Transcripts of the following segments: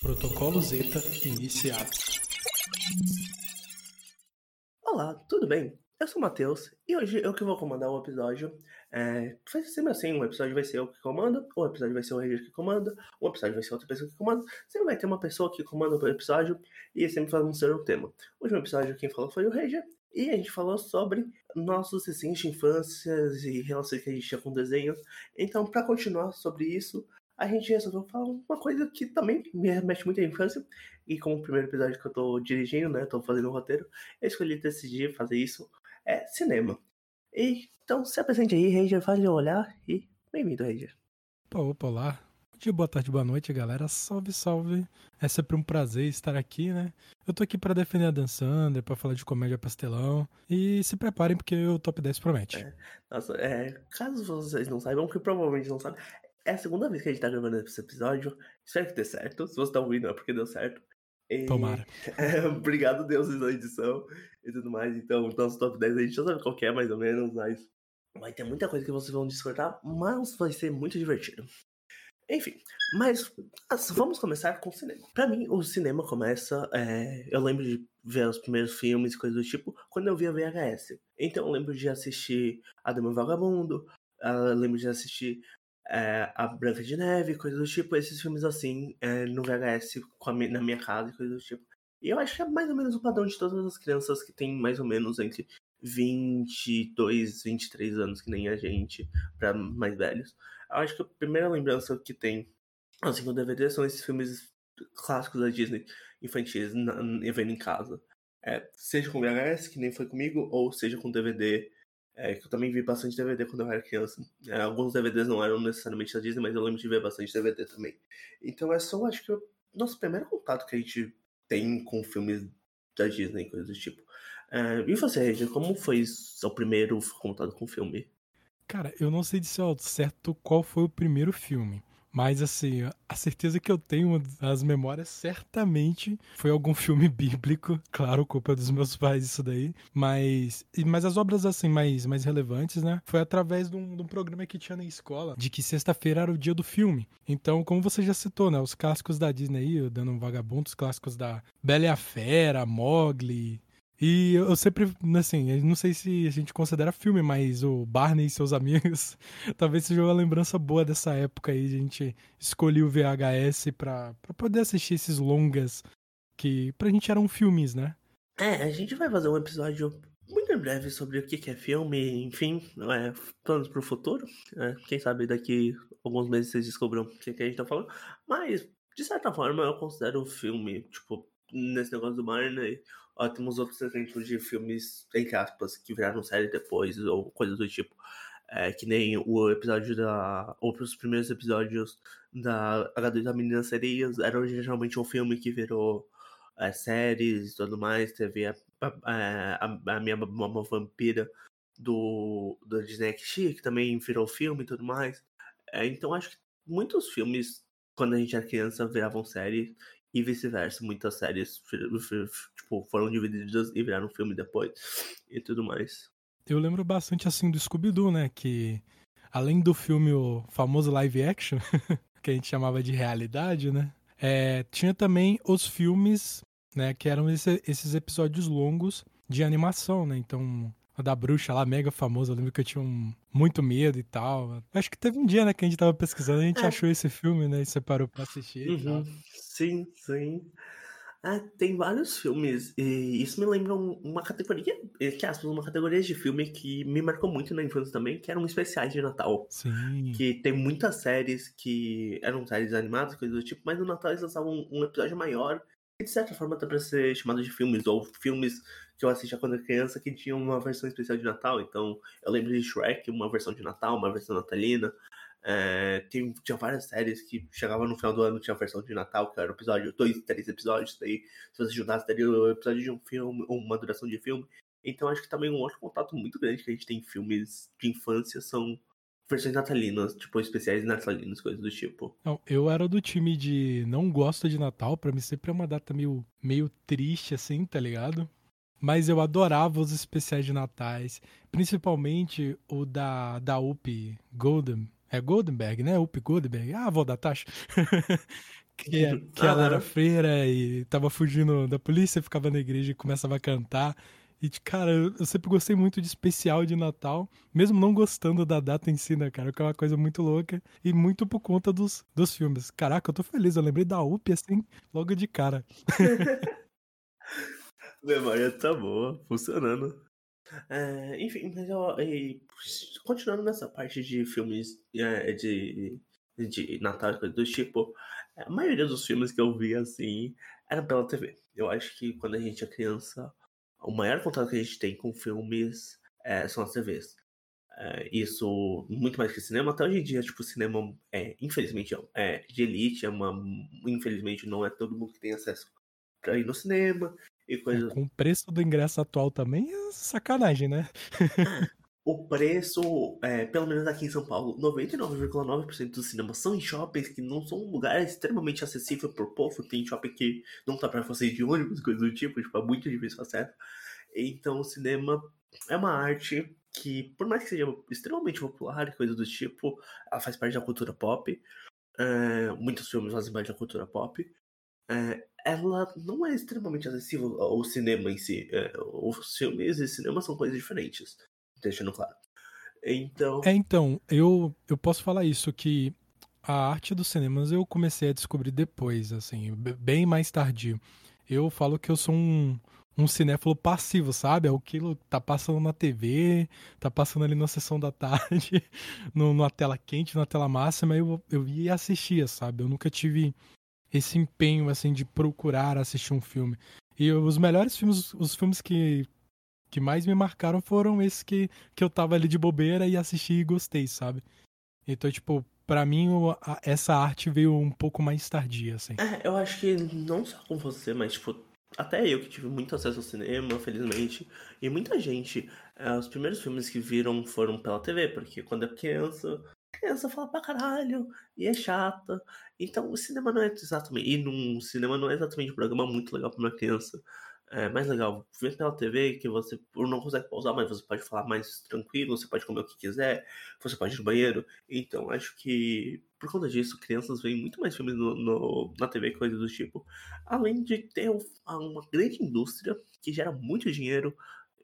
Protocolo Zeta iniciado. Olá, tudo bem? Eu sou o Matheus e hoje eu que vou comandar o episódio. É, vai sempre assim: um episódio vai ser eu que comanda, um episódio vai ser o Regis que comanda, um episódio vai ser outra pessoa que comanda. Sempre vai ter uma pessoa que comanda o episódio e sempre vamos ser o tema. O último episódio quem falou foi o Regis e a gente falou sobre nossos desenhos de infância e relações que a gente tinha com desenhos. Então, para continuar sobre isso, a gente resolveu falar uma coisa que também me remete muito à infância. E como o primeiro episódio que eu tô dirigindo, né? Tô fazendo o um roteiro, eu escolhi decidir fazer isso. É cinema. E, então, se apresente aí, Ranger, vale olhar e bem-vindo, Ranger. Opa, opa, olá. Bom dia, boa tarde, boa noite, galera. Salve, salve. É sempre um prazer estar aqui, né? Eu tô aqui para defender a Dan Sander, pra falar de comédia pastelão. E se preparem, porque o top 10 promete. É, nossa, é, caso vocês não saibam, que provavelmente não sabem, é a segunda vez que a gente tá gravando esse episódio. Espero que dê certo. Se você tá ouvindo, é porque deu certo. E... Tomara. É, obrigado, Deus, na edição e tudo mais. Então, nosso top 10 a gente já sabe qual é, mais ou menos, mas vai ter muita coisa que vocês vão discordar, mas vai ser muito divertido. Enfim, mas vamos começar com o cinema. Para mim, o cinema começa. É, eu lembro de ver os primeiros filmes e coisas do tipo quando eu via VHS. Então eu lembro de assistir A Dama Vagabundo, eu lembro de assistir é, A Branca de Neve, coisas do tipo, esses filmes assim, é, no VHS na minha casa e coisas do tipo. E eu acho que é mais ou menos o padrão de todas as crianças que tem mais ou menos entre 22, 23 anos, que nem a gente, para mais velhos. Eu acho que a primeira lembrança que tem, assim, com DVD são esses filmes clássicos da Disney, infantis, na, vendo em casa. É, seja com VHS, que nem foi comigo, ou seja com DVD, é, que eu também vi bastante DVD quando eu era criança. É, alguns DVDs não eram necessariamente da Disney, mas eu lembro de ver bastante DVD também. Então é só, acho que, o nosso primeiro contato que a gente tem com filmes da Disney, coisas do tipo. É, e você, Regina, como foi seu primeiro contato com o filme? Cara, eu não sei dizer ao certo qual foi o primeiro filme. Mas, assim, a certeza que eu tenho das memórias certamente foi algum filme bíblico. Claro, culpa dos meus pais, isso daí. Mas, mas as obras, assim, mais, mais relevantes, né? Foi através de um, de um programa que tinha na escola, de que sexta-feira era o dia do filme. Então, como você já citou, né? Os clássicos da Disney dando um vagabundo, os clássicos da Bela e a Fera, Mogli, e eu sempre, assim, não sei se a gente considera filme, mas o Barney e seus amigos, talvez seja uma lembrança boa dessa época aí. A gente escolheu o VHS pra, pra poder assistir esses longas que pra gente eram filmes, né? É, a gente vai fazer um episódio muito em breve sobre o que é filme, enfim, é, planos pro futuro. É, quem sabe daqui alguns meses vocês descobram o que, que a gente tá falando. Mas, de certa forma, eu considero o filme, tipo, nesse negócio do Barney, ó, temos outros exemplos de filmes, entre aspas, que viraram série depois, ou coisas do tipo. É, que nem o episódio da. Ou os primeiros episódios da H2 da Menina Serias, era originalmente um filme que virou é, séries e tudo mais. Teve a, a, a, a minha Mama Vampira do, do Disney XT, que também virou filme e tudo mais. É, então acho que muitos filmes, quando a gente era criança, viravam séries e vice-versa. Muitas séries tipo, foram divididas e viraram filme depois e tudo mais. Eu lembro bastante assim do Scooby-Doo, né? Que além do filme o famoso live action, que a gente chamava de realidade, né? É, tinha também os filmes, né? Que eram esse, esses episódios longos de animação, né? Então a da bruxa lá, mega famosa. Eu lembro que eu tinha um, muito medo e tal. Acho que teve um dia, né, que a gente tava pesquisando, a gente é. achou esse filme, né, e separou pra assistir uhum. Sim, sim. Ah, tem vários filmes, e isso me lembra uma categoria, que aspas, uma categoria de filme que me marcou muito na infância também, que eram especiais de Natal. Sim. Que tem muitas séries que eram séries animadas, coisas do tipo, mas no Natal eles lançavam um, episódio maior que de certa forma dá pra ser chamado de filmes, ou filmes que eu assistia quando era criança que tinham uma versão especial de Natal. Então, eu lembro de Shrek, uma versão de Natal, uma versão natalina. É, tem, tinha várias séries que chegavam no final do ano, tinha a versão de Natal, que era episódio, dois, três episódios, daí se você juntasse, teria o episódio de um filme, uma duração de filme. Então acho que também um outro contato muito grande que a gente tem em filmes de infância são versões natalinas, tipo, especiais natalinos, coisas do tipo. Não, eu era do time de não gosto de Natal, para mim sempre é uma data meio, meio triste, assim, tá ligado? Mas eu adorava os especiais de natais, principalmente o da, da UP Golden. É Goldenberg, né? UP Goldenberg. Ah, vou da taxa. que, que ela era freira e tava fugindo da polícia, ficava na igreja e começava a cantar. E, cara, eu sempre gostei muito de especial de Natal, mesmo não gostando da data em si, né, cara? Que é uma coisa muito louca e muito por conta dos, dos filmes. Caraca, eu tô feliz, eu lembrei da UP, assim, logo de cara. Memória tá boa, funcionando. É, enfim, mas eu, continuando nessa parte de filmes é, de, de Natal e coisa do tipo, a maioria dos filmes que eu vi assim era pela TV. Eu acho que quando a gente é criança, o maior contato que a gente tem com filmes é, são as TVs. É, isso muito mais que cinema. Até hoje em dia, tipo, cinema é, infelizmente, é de elite, é uma, infelizmente não é todo mundo que tem acesso pra ir no cinema e é, coisas. É, com o preço do ingresso atual também é sacanagem, né? o preço, é, pelo menos aqui em São Paulo, 99,9% dos cinemas são em shoppings que não são um lugar extremamente acessível por povo. Tem shopping que não tá para você ir de ônibus, coisas do tipo, tipo, é muito difícil acesso. Então, o cinema é uma arte que, por mais que seja extremamente popular e coisas do tipo, ela faz parte da cultura pop. É, muitos filmes fazem parte da cultura pop. É, ela não é extremamente acessível ao cinema em si. É, os filmes e cinema são coisas diferentes deixando claro. Então. É, então, eu, eu posso falar isso, que a arte dos cinemas eu comecei a descobrir depois, assim, bem mais tardio. Eu falo que eu sou um, um cinéfilo passivo, sabe? É aquilo que tá passando na TV, tá passando ali na sessão da tarde, no, numa tela quente, na tela máxima, eu, eu ia e assistia, sabe? Eu nunca tive esse empenho, assim, de procurar assistir um filme. E os melhores filmes, os filmes que que mais me marcaram foram esses que, que eu tava ali de bobeira e assisti e gostei, sabe? Então, tipo, para mim essa arte veio um pouco mais tardia, assim. É, eu acho que não só com você, mas, tipo, até eu que tive muito acesso ao cinema, felizmente, e muita gente, é, os primeiros filmes que viram foram pela TV, porque quando é criança, criança fala pra caralho, e é chata. Então o cinema não é exatamente. E num cinema não é exatamente um programa muito legal pra uma criança é mais legal ver pela TV que você não consegue pausar, mas você pode falar mais tranquilo, você pode comer o que quiser, você pode ir no banheiro. Então, acho que por conta disso, crianças veem muito mais filmes no, no na TV, coisas do tipo. Além de ter uma grande indústria que gera muito dinheiro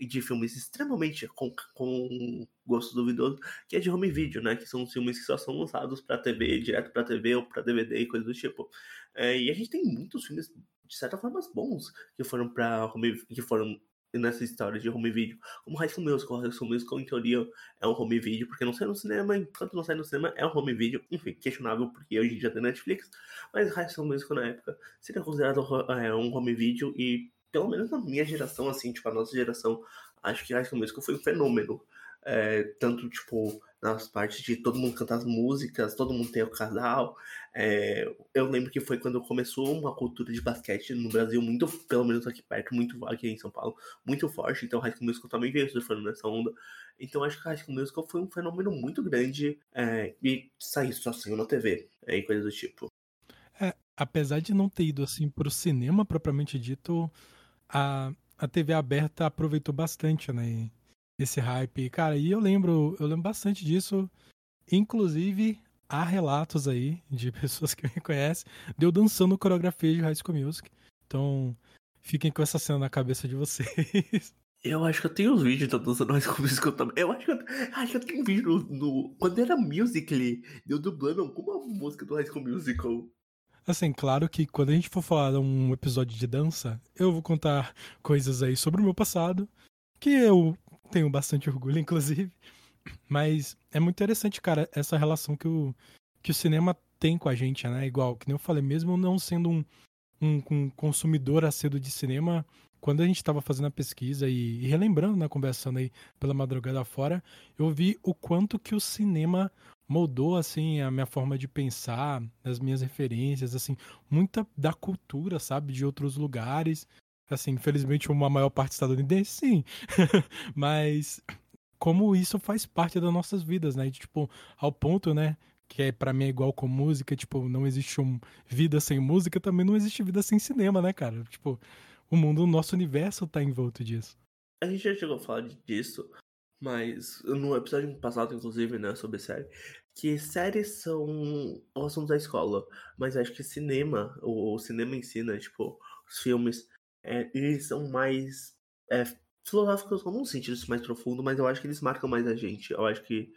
de filmes extremamente com, com gosto duvidoso, que é de home video, né? Que são filmes que só são lançados para TV, direto para TV ou para DVD e coisas do tipo. É, e a gente tem muitos filmes de certa forma bons que foram para que foram nessa história de home video, como High School Musical. High School Musical, em teoria, é um home video, porque não sai no cinema, enquanto não sai no cinema, é um home video. Enfim, questionável, porque hoje em dia tem Netflix, mas High School Musical, na época, seria considerado é, um home video, e pelo menos na minha geração, assim, tipo, a nossa geração, acho que High School Musical foi um fenômeno. É, tanto, tipo, nas partes de todo mundo cantar as músicas, todo mundo tem o casal. É, eu lembro que foi quando começou uma cultura de basquete no Brasil, muito, pelo menos aqui perto, muito aqui em São Paulo, muito forte. Então High School Musical também veio surfando nessa onda. Então acho que High School Musical foi um fenômeno muito grande é, e saiu só saiu na TV é, e coisas do tipo. É, apesar de não ter ido assim pro cinema propriamente dito, a, a TV aberta aproveitou bastante, né? esse hype. Cara, e eu lembro, eu lembro bastante disso. Inclusive, há relatos aí de pessoas que me conhecem de dançando coreografia de High School Music. Então, fiquem com essa cena na cabeça de vocês. Eu acho que eu tenho os vídeos da dança High School Musical também. Eu acho que eu, acho que eu tenho um vídeo no, no, Quando era Musical.ly, eu dublando alguma música do High School Musical. Assim, claro que quando a gente for falar um episódio de dança, eu vou contar coisas aí sobre o meu passado, que eu tenho bastante orgulho, inclusive. Mas é muito interessante, cara, essa relação que o, que o cinema tem com a gente, né? Igual, que nem eu falei, mesmo não sendo um, um, um consumidor acedo de cinema, quando a gente estava fazendo a pesquisa e, e relembrando, né, conversando aí pela madrugada fora, eu vi o quanto que o cinema moldou assim a minha forma de pensar, as minhas referências, assim, muita da cultura, sabe, de outros lugares, Assim, infelizmente, uma maior parte estadunidense, sim. Mas como isso faz parte das nossas vidas, né? E, tipo, ao ponto, né? Que é, para mim é igual com música, tipo, não existe um vida sem música, também não existe vida sem cinema, né, cara? Tipo, o mundo, o nosso universo tá envolto disso. A gente já chegou a falar disso, Mas no episódio passado, inclusive, né, sobre série, que séries são assuntos da escola, mas acho que cinema, o, o cinema ensina, né, tipo, os filmes, é, eles são mais é, filosóficos num sentido mais profundo, mas eu acho que eles marcam mais a gente. Eu acho que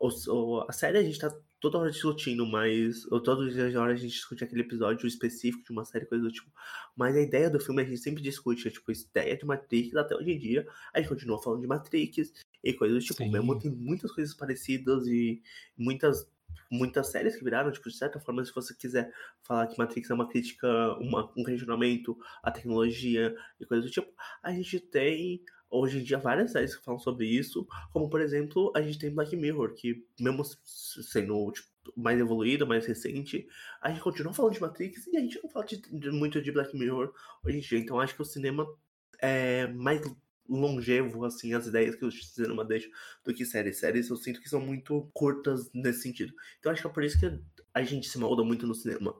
o, a série a gente tá toda hora discutindo, mas. Ou todos os dias hora a gente discute aquele episódio específico de uma série, coisa do tipo. Mas a ideia do filme a gente sempre discute, é, tipo, a ideia de Matrix até hoje em dia. A gente continua falando de Matrix e coisas do tipo. Sim. Mesmo tem muitas coisas parecidas e muitas muitas séries que viraram, tipo, de certa forma, se você quiser falar que Matrix é uma crítica, uma, um questionamento à tecnologia e coisas do tipo, a gente tem hoje em dia várias séries que falam sobre isso, como por exemplo, a gente tem Black Mirror, que mesmo sendo tipo, mais evoluída, mais recente, a gente continua falando de Matrix e a gente não fala de, de, muito de Black Mirror hoje em dia. Então acho que o cinema é mais longevo, assim, as ideias que o cinema deixa do que séries. Séries eu sinto que são muito curtas nesse sentido. Então acho que é por isso que a gente se molda muito no cinema.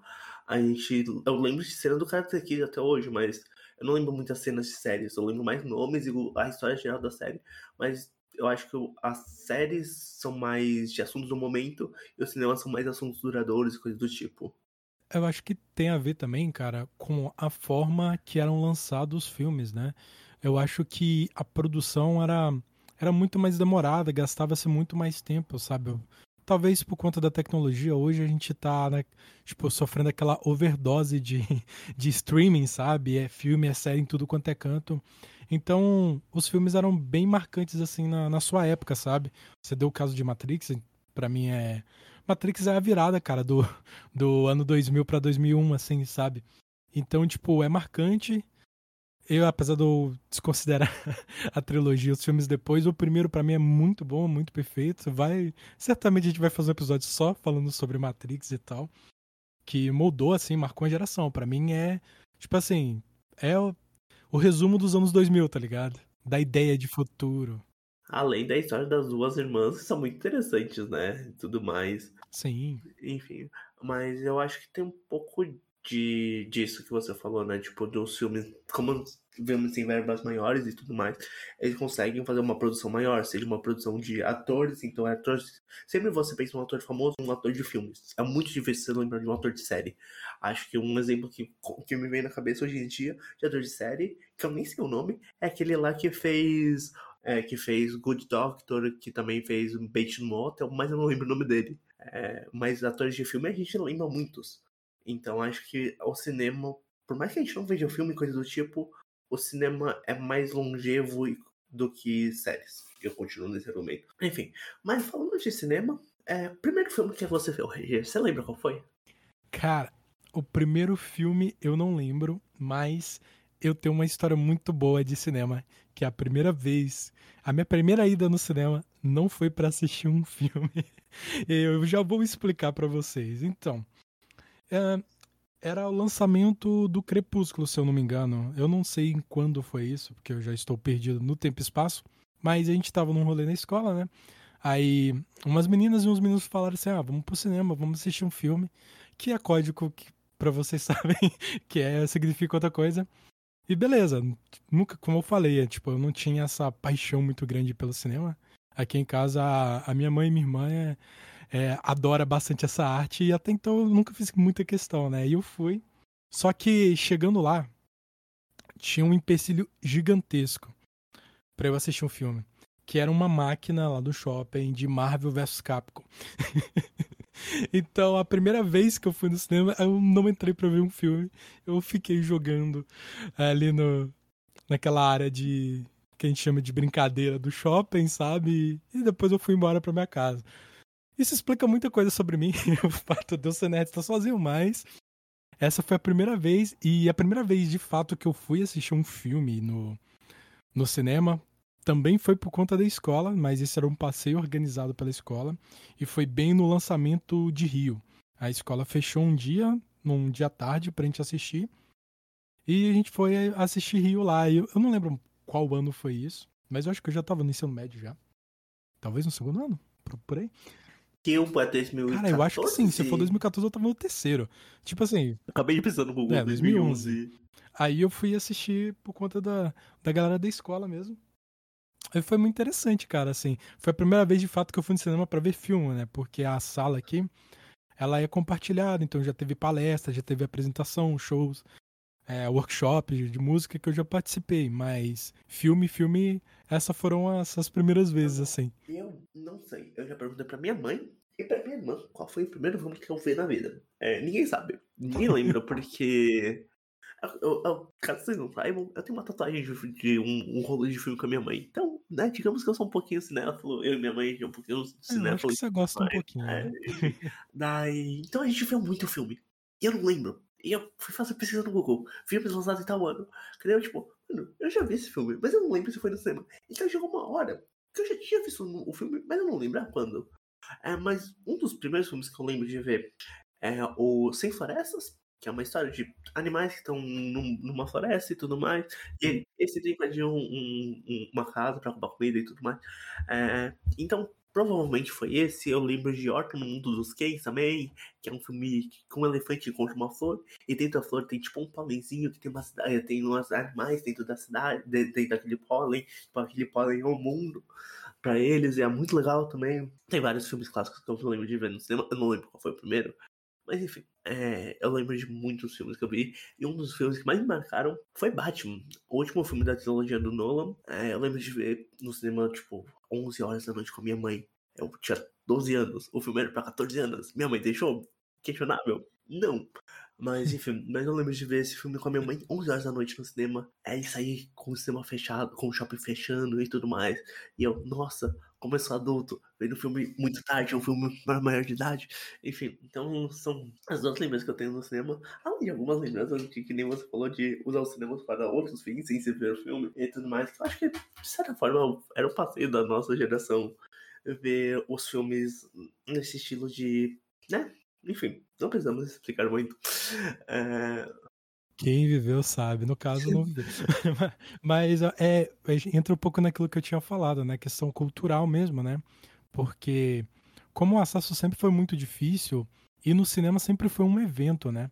A gente. Eu lembro de cena do Karate Kid até hoje, mas eu não lembro muitas cenas de séries. Eu lembro mais nomes e a história geral da série. Mas eu acho que as séries são mais de assuntos do momento e os cinemas são mais assuntos duradouros e coisas do tipo. Eu acho que tem a ver também, cara, com a forma que eram lançados os filmes, né? Eu acho que a produção era, era muito mais demorada, gastava-se muito mais tempo, sabe? Talvez por conta da tecnologia, hoje a gente tá, né, tipo, sofrendo aquela overdose de, de streaming, sabe? É filme, é série em tudo quanto é canto. Então, os filmes eram bem marcantes, assim, na, na sua época, sabe? Você deu o caso de Matrix, para mim é... Matrix é a virada, cara, do, do ano 2000 para 2001, assim, sabe? Então, tipo, é marcante eu, apesar de eu desconsiderar a trilogia, os filmes depois, o primeiro para mim é muito bom, muito perfeito. Vai, certamente a gente vai fazer um episódio só falando sobre Matrix e tal, que moldou assim, marcou a geração. Para mim é, tipo assim, é o, o resumo dos anos 2000, tá ligado? Da ideia de futuro. Além da história das duas irmãs, que são muito interessantes, né? E tudo mais. Sim. Enfim, mas eu acho que tem um pouco de disso que você falou, né? Tipo, dos filmes, como vemos em verbas maiores e tudo mais, eles conseguem fazer uma produção maior, seja uma produção de atores, então é atores. Sempre você pensa um ator famoso, um ator de filmes. É muito difícil você lembrar de um ator de série. Acho que um exemplo que, que me vem na cabeça hoje em dia de ator de série, que eu nem sei o nome, é aquele lá que fez. É, que fez Good Doctor, que também fez Bates Motel, mas eu não lembro o nome dele. É, mas atores de filme a gente lembra muitos. Então acho que o cinema, por mais que a gente não veja filme e coisa do tipo, o cinema é mais longevo do que séries. Eu continuo nesse argumento. Enfim, mas falando de cinema, é, primeiro filme que você viu, você lembra qual foi? Cara, o primeiro filme eu não lembro, mas eu tenho uma história muito boa de cinema, que é a primeira vez, a minha primeira ida no cinema não foi para assistir um filme. eu já vou explicar para vocês. Então, é, era o lançamento do Crepúsculo, se eu não me engano. Eu não sei quando foi isso, porque eu já estou perdido no tempo e espaço. Mas a gente tava num rolê na escola, né? Aí umas meninas e uns meninos falaram assim: ah, vamos pro cinema, vamos assistir um filme. Que é código que, pra vocês sabem, que é, significa outra coisa. E beleza, nunca, como eu falei, é, tipo, eu não tinha essa paixão muito grande pelo cinema. Aqui em casa, a, a minha mãe e minha irmã é, é, adora bastante essa arte e até então eu nunca fiz muita questão, né? E eu fui. Só que chegando lá, tinha um empecilho gigantesco para eu assistir um filme. Que era uma máquina lá do shopping de Marvel vs Capcom. então, a primeira vez que eu fui no cinema, eu não entrei para ver um filme. Eu fiquei jogando ali no, naquela área de. que a gente chama de brincadeira do shopping, sabe? E depois eu fui embora para minha casa. Isso explica muita coisa sobre mim, o fato de eu ser nerd estar sozinho, mas essa foi a primeira vez, e a primeira vez de fato que eu fui assistir um filme no, no cinema também foi por conta da escola, mas esse era um passeio organizado pela escola, e foi bem no lançamento de Rio. A escola fechou um dia, num dia tarde, pra gente assistir, e a gente foi assistir Rio lá. Eu, eu não lembro qual ano foi isso, mas eu acho que eu já tava no ensino médio já. Talvez no segundo ano, por aí que um é 2014. Cara, eu acho que sim. Se for 2014, eu tava no terceiro. Tipo assim. Acabei de pensar no Google. É, 2011. 2011. Aí eu fui assistir por conta da, da galera da escola mesmo. E foi muito interessante, cara, assim. Foi a primeira vez, de fato, que eu fui no cinema para ver filme, né? Porque a sala aqui, ela é compartilhada, então já teve palestra, já teve apresentação, shows, é, workshops de música que eu já participei, mas filme, filme, essas foram essas primeiras vezes, assim. Eu não sei, eu já perguntei pra minha mãe e pra minha irmã qual foi o primeiro filme que eu vi na vida. É, ninguém sabe, ninguém lembra, porque eu, eu, caso vocês não saibam, eu tenho uma tatuagem de, de um, um rolo de filme com a minha mãe. Então, né, digamos que eu sou um pouquinho cinéfilo, eu e minha mãe um pouquinho cinéfilo. É, acho que você gosta um pouquinho. É, né? daí, então a gente viu muito filme. E eu não lembro. E eu fui fazer pesquisa no Google, filmes lançados em tal ano. Cadê eu, tipo, mano, eu já vi esse filme, mas eu não lembro se foi no cinema. Então chegou uma hora que eu já tinha visto o filme, mas eu não lembro quando. É, mas um dos primeiros filmes que eu lembro de ver é o Sem Florestas, que é uma história de animais que estão num, numa floresta e tudo mais. E esse tem que um, um, uma casa para roubar comida e tudo mais. É, então, provavelmente foi esse. Eu lembro de Horta no Mundo dos Cães também, que é um filme com um elefante encontra uma flor. E dentro da flor tem tipo um pólenzinho que tem uma cidade, tem umas animais dentro da cidade, dentro daquele pólen. Tipo, aquele pólen é o mundo para eles. E é muito legal também. Tem vários filmes clássicos que eu lembro de ver no cinema. Eu não lembro qual foi o primeiro. Mas enfim, é, eu lembro de muitos filmes que eu vi. E um dos filmes que mais me marcaram foi Batman, o último filme da trilogia do Nolan. É, eu lembro de ver no cinema, tipo, 11 horas da noite com a minha mãe. Eu tinha 12 anos, o filme era pra 14 anos. Minha mãe deixou? Questionável? Não. Mas enfim, mas eu lembro de ver esse filme com a minha mãe 11 horas da noite no cinema. Aí sair com o cinema fechado, com o shopping fechando e tudo mais. E eu, nossa, sou adulto, vendo filme muito tarde, é um filme para maior de idade. Enfim, então são as duas lembranças que eu tenho no cinema. Além de algumas lembranças que nem você falou de usar os cinemas para outros fins, sem se ver o filme e tudo mais. Eu acho que, de certa forma, era o passeio da nossa geração ver os filmes nesse estilo de. né? Enfim, não precisamos explicar muito. É... Quem viveu sabe, no caso não viveu. Mas é, entra um pouco naquilo que eu tinha falado, né? Questão cultural mesmo, né? Porque como o acesso sempre foi muito difícil, e no cinema sempre foi um evento, né?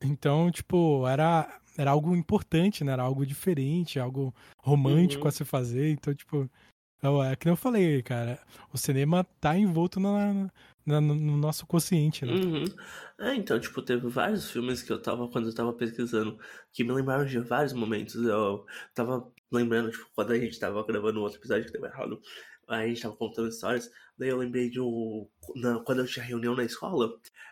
Então, tipo, era, era algo importante, né? Era algo diferente, algo romântico uhum. a se fazer. Então, tipo, é, que eu falei, cara, o cinema tá envolto na, na no nosso consciente, né? Uhum. É, então, tipo, teve vários filmes que eu tava, quando eu tava pesquisando, que me lembraram de vários momentos. Eu tava lembrando, tipo, quando a gente tava gravando outro episódio que deu errado, a gente tava contando histórias, daí eu lembrei de um. Na, quando eu tinha reunião na escola,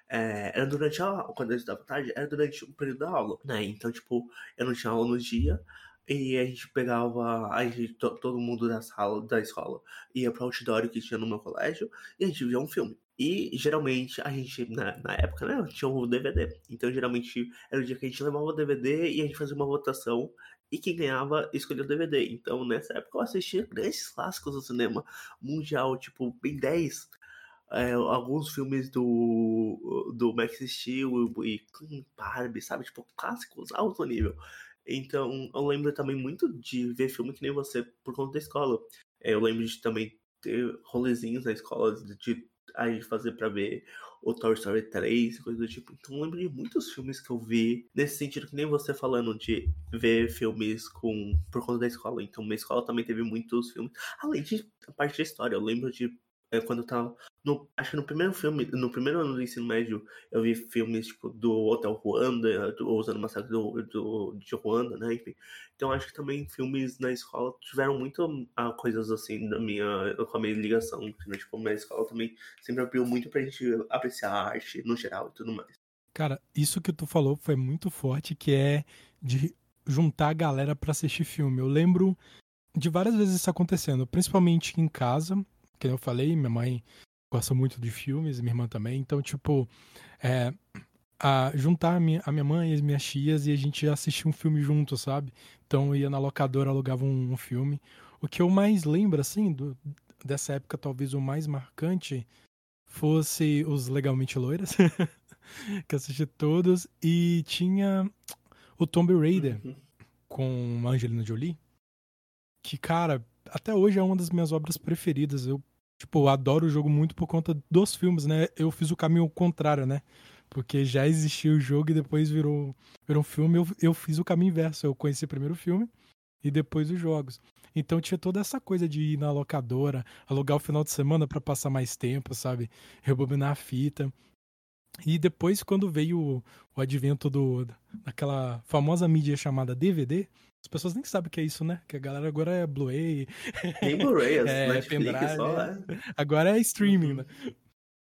é, era durante a quando eu estava tarde, era durante o período da aula, né? Então, tipo, eu não tinha aula no dia, e a gente pegava, a gente, todo mundo da sala, da escola, ia pro auditório que tinha no meu colégio e a gente via um filme. E geralmente a gente, na, na época, né, tinha o DVD. Então geralmente era o dia que a gente levava o DVD e a gente fazia uma votação e quem ganhava escolhia o DVD. Então nessa época eu assistia grandes clássicos do cinema mundial, tipo Ben 10. É, alguns filmes do, do Max Steel e Barbie, sabe? Tipo, clássicos alto nível. Então, eu lembro também muito de ver filme que nem você por conta da escola. É, eu lembro de também ter rolezinhos na escola, de a gente fazer para ver o Toy Story 3, coisa do tipo. Então lembro de muitos filmes que eu vi nesse sentido, que nem você falando de ver filmes com por conta da escola. Então minha escola também teve muitos filmes. Além de a parte da história, eu lembro de é, quando eu tava. No, acho que no primeiro filme, no primeiro ano do ensino médio, eu vi filmes tipo do Hotel Ruanda, do, usando série do, do, de Ruanda, né? Enfim. Então acho que também filmes na escola tiveram muito ah, coisas assim da minha, com a minha ligação. Né? Tipo, minha escola também sempre abriu muito pra gente apreciar a arte no geral e tudo mais. Cara, isso que tu falou foi muito forte, que é de juntar a galera para assistir filme. Eu lembro de várias vezes isso acontecendo, principalmente em casa, que eu falei, minha mãe gosta muito de filmes, minha irmã também. Então, tipo, é, a, juntar a minha, a minha mãe e as minhas tias e a gente assistir um filme junto, sabe? Então, eu ia na locadora, alugava um, um filme. O que eu mais lembro, assim, do, dessa época, talvez o mais marcante, fosse os Legalmente Loiras, que eu assisti todos, e tinha o Tomb Raider uhum. com Angelina Jolie, que, cara, até hoje é uma das minhas obras preferidas. Eu, tipo, adoro o jogo muito por conta dos filmes, né? Eu fiz o caminho contrário, né? Porque já existia o jogo e depois virou, virou um filme. Eu, eu fiz o caminho inverso. Eu conheci primeiro o filme e depois os jogos. Então tinha toda essa coisa de ir na locadora, alugar o final de semana para passar mais tempo, sabe? Rebobinar a fita. E depois, quando veio o, o advento do, daquela famosa mídia chamada DVD, as pessoas nem sabem o que é isso, né? Que a galera agora é Blu-ray. Nem Blu-ray, é, Netflix, só, é. Agora é streaming, uhum. né?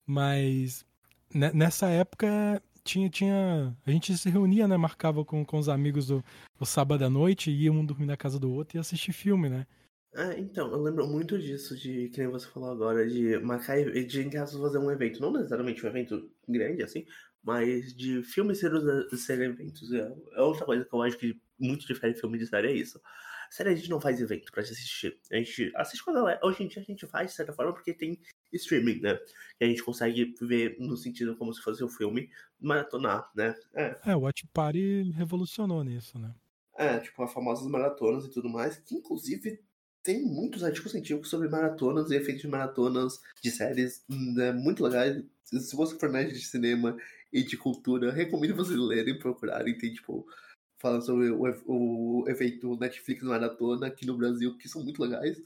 Mas nessa época tinha, tinha. A gente se reunia, né? Marcava com, com os amigos o, o sábado à noite, ia um dormir na casa do outro e assistir filme, né? É, então, eu lembro muito disso, de que nem você falou agora, de marcar e de em casa fazer um evento. Não necessariamente um evento grande, assim, mas de filmes serem, ser eventos. É, é outra coisa que eu acho que muito difere filme de série, é isso. Série a gente não faz evento pra assistir. A gente assiste com a galera. Hoje em dia a gente faz, de certa forma, porque tem streaming, né? Que a gente consegue ver no sentido como se fosse um filme, maratonar, né? É, é o Watch Party revolucionou nisso, né? É, tipo, as famosas maratonas e tudo mais, que inclusive tem muitos artigos científicos sobre maratonas e efeitos de maratonas de séries né, muito legais. Se você for nerd de cinema e de cultura, recomendo vocês lerem e procurarem. Tem, tipo, falando sobre o, o efeito Netflix maratona aqui no Brasil, que são muito legais.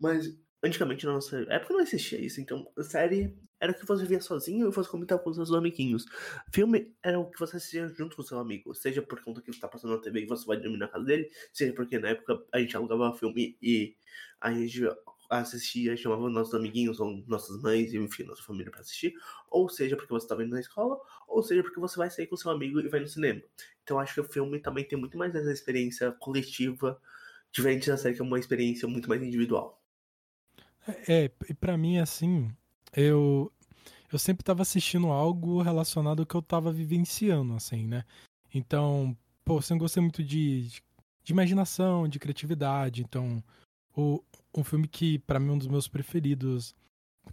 Mas antigamente na nossa época não existia isso. Então, série era o que você via sozinho e você comentar com seus amiguinhos. Filme era o que você assistia junto com seu amigo. Seja por conta que está passando na TV e você vai dormir na casa dele, seja porque na época a gente alugava filme e a gente assistia, chamava nossos amiguinhos ou nossas mães, enfim, nossa família para assistir, ou seja porque você estava indo na escola, ou seja porque você vai sair com seu amigo e vai no cinema. Então acho que o filme também tem muito mais essa experiência coletiva, diferente da série que é uma experiência muito mais individual. É, e para mim, assim, eu, eu sempre tava assistindo algo relacionado ao que eu tava vivenciando, assim, né? Então, pô, eu sempre gostei muito de, de imaginação, de criatividade. Então, o, um filme que, para mim, é um dos meus preferidos,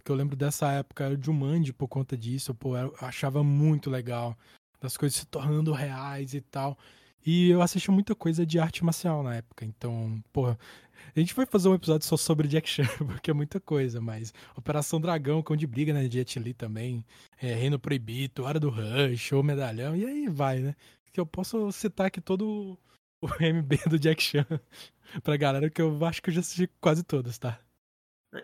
que eu lembro dessa época, era o Jumanji por conta disso. Pô, eu achava muito legal. Das coisas se tornando reais e tal. E eu assisti muita coisa de arte marcial na época. Então, pô, a gente vai fazer um episódio só sobre Jack Chan, porque é muita coisa, mas Operação Dragão, Cão de Briga, né? Jet Li também, é, Reino Proibido, Hora do Rush, O Medalhão, e aí vai, né? Que eu posso citar aqui todo o MB do Jack Chan pra galera, que eu acho que eu já assisti quase todos, tá?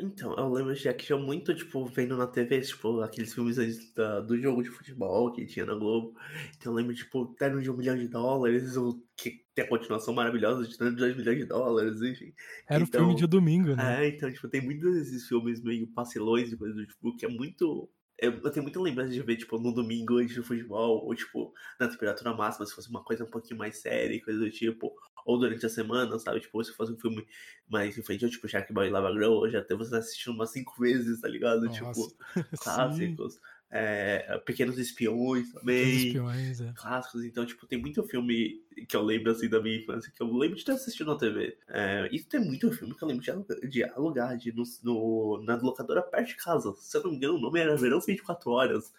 Então, eu lembro de Jack Chan muito, tipo, vendo na TV, tipo, aqueles filmes da, do jogo de futebol que tinha na Globo. Então eu lembro, tipo, Terno de um milhão de dólares, o que tem a continuação maravilhosa de Terno de dois milhões de dólares, enfim. Era então, o filme de domingo, né? É, então, tipo, tem muitos desses filmes meio passelões e coisas do tipo, que é muito eu, tenho muita lembrança de ver, tipo, no domingo antes do futebol, ou, tipo, na temperatura máxima, se fosse uma coisa um pouquinho mais séria, coisa do tipo, ou durante a semana, sabe? Tipo, se fosse um filme mais infantil, tipo Shark Boy e Lava Girl, já até você assistindo umas cinco vezes, tá ligado? Tipo, Nossa. Tipo, clássicos. É, Pequenos Espiões também. Pequenos Espiões, é. Clássicos. Então, tipo, tem muito filme que eu lembro, assim, da minha infância, que eu lembro de ter assistido na TV. É, e tem muito filme que eu lembro de alugar, de, alugar, de no, no, na locadora perto de casa. Se eu não me engano, o nome era Verão 24 Horas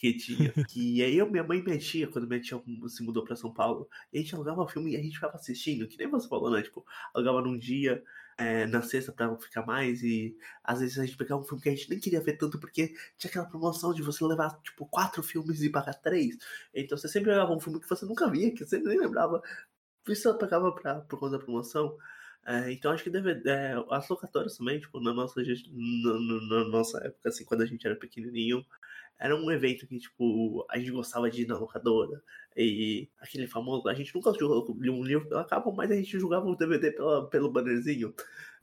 que tinha. Que aí eu, minha mãe e minha tia, quando minha tia se mudou pra São Paulo, e a gente alugava filme e a gente ficava assistindo, que nem você falou, né? Tipo, alugava num dia, é, na sexta pra ficar mais, e às vezes a gente pegava um filme que a gente nem queria ver tanto, porque tinha aquela promoção de você levar, tipo, quatro filmes e pagar três. Então você sempre pegava um filme que você nunca via, que você nem lembrava. Por isso eu pegava pra, por conta da promoção. É, então acho que deve, é, as locadoras também, tipo, na nossa, na, na, nossa época, assim, quando a gente era pequenininho, era um evento que, tipo, a gente gostava de ir na locadora. E aquele famoso, a gente nunca jogou um livro pela capa, mas a gente jogava o DVD pela, pelo bannerzinho.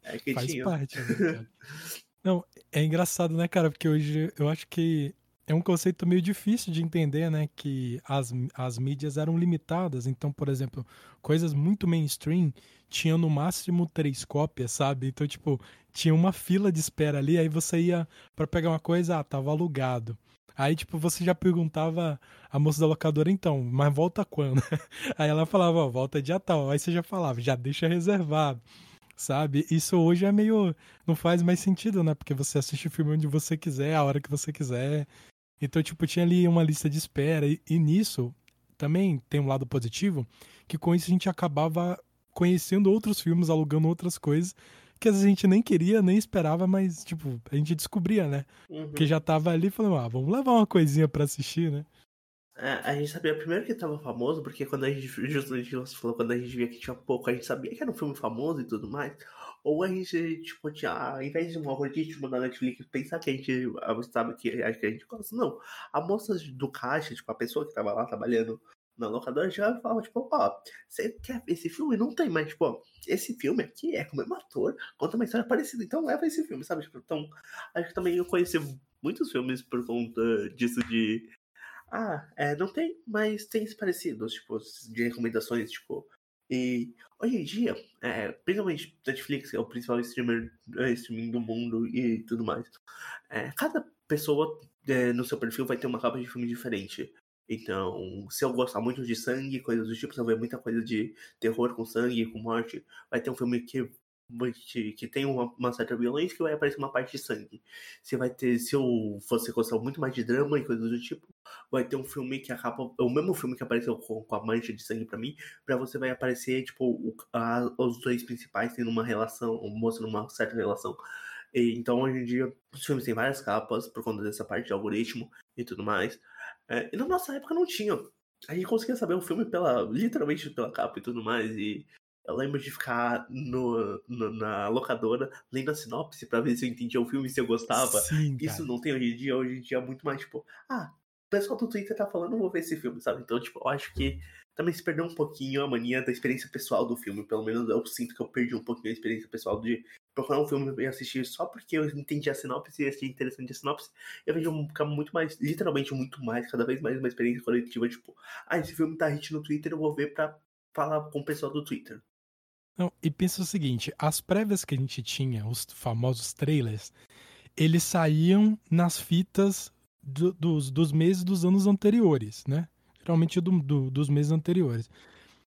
É, que Faz tinha. parte, né, Não, é engraçado, né, cara? Porque hoje eu acho que é um conceito meio difícil de entender, né? Que as, as mídias eram limitadas. Então, por exemplo, coisas muito mainstream tinham no máximo três cópias, sabe? Então, tipo, tinha uma fila de espera ali, aí você ia para pegar uma coisa, ah, tava alugado. Aí, tipo, você já perguntava a moça da locadora, então, mas volta quando? Aí ela falava, ó, volta dia tal. Aí você já falava, já deixa reservado, sabe? Isso hoje é meio. Não faz mais sentido, né? Porque você assiste o filme onde você quiser, a hora que você quiser. Então, tipo, tinha ali uma lista de espera. E, e nisso também tem um lado positivo, que com isso a gente acabava conhecendo outros filmes, alugando outras coisas que a gente nem queria, nem esperava, mas, tipo, a gente descobria, né? Uhum. Que já tava ali falando, ah, vamos levar uma coisinha pra assistir, né? É, a gente sabia primeiro que tava famoso, porque quando a gente, justamente você falou, quando a gente via que tinha pouco, a gente sabia que era um filme famoso e tudo mais. Ou a gente, tipo, tinha, ao invés de um algoritmo da Netflix pensar que a gente sabe que, que a gente gosta, não. A moça do caixa, tipo, a pessoa que tava lá trabalhando na locadora já falava, tipo, ó, você quer esse filme? Não tem, mas, tipo, esse filme aqui é com o mesmo ator, conta uma história parecida, então leva esse filme, sabe? Tipo, então, acho que também eu conheci muitos filmes por conta disso de. Ah, é, não tem, mas tem parecidos, tipo, de recomendações, tipo. E hoje em dia, é, principalmente Netflix, que é o principal streamer, é, streaming do mundo e tudo mais, é, cada pessoa é, no seu perfil vai ter uma capa de filme diferente. Então, se eu gostar muito de sangue, coisas do tipo, se eu ver muita coisa de terror com sangue, com morte, vai ter um filme que que tem uma, uma, certa violência que vai aparecer uma parte de sangue. Se vai ter, se eu fosse gostar muito mais de drama e coisas do tipo, vai ter um filme que acaba, o mesmo filme que apareceu com, com a mancha de sangue para mim, para você vai aparecer tipo o, a, os dois principais tendo uma relação, mostrando uma certa relação. E, então hoje em dia os filmes têm várias capas por conta dessa parte de algoritmo e tudo mais. É, e na nossa época não tinha. A gente conseguia saber o filme pela, literalmente pela capa e tudo mais. E eu lembro de ficar no, no, na locadora lendo a sinopse para ver se eu entendia o filme e se eu gostava. Sim, Isso não tem hoje em dia. Hoje em dia é muito mais tipo, ah, o pessoal do Twitter tá falando, vou ver esse filme, sabe? Então, tipo, eu acho que também se perdeu um pouquinho a mania da experiência pessoal do filme. Pelo menos eu sinto que eu perdi um pouquinho a experiência pessoal de procurar um filme e assistir só porque eu entendi a sinopse e achei interessante a sinopse. Eu vejo ficar muito mais, literalmente muito mais, cada vez mais uma experiência coletiva, tipo, ah, esse filme tá hit no Twitter, eu vou ver pra falar com o pessoal do Twitter. Não, e pensa o seguinte, as prévias que a gente tinha, os famosos trailers, eles saíam nas fitas do, dos, dos meses dos anos anteriores, né? Geralmente do, do, dos meses anteriores.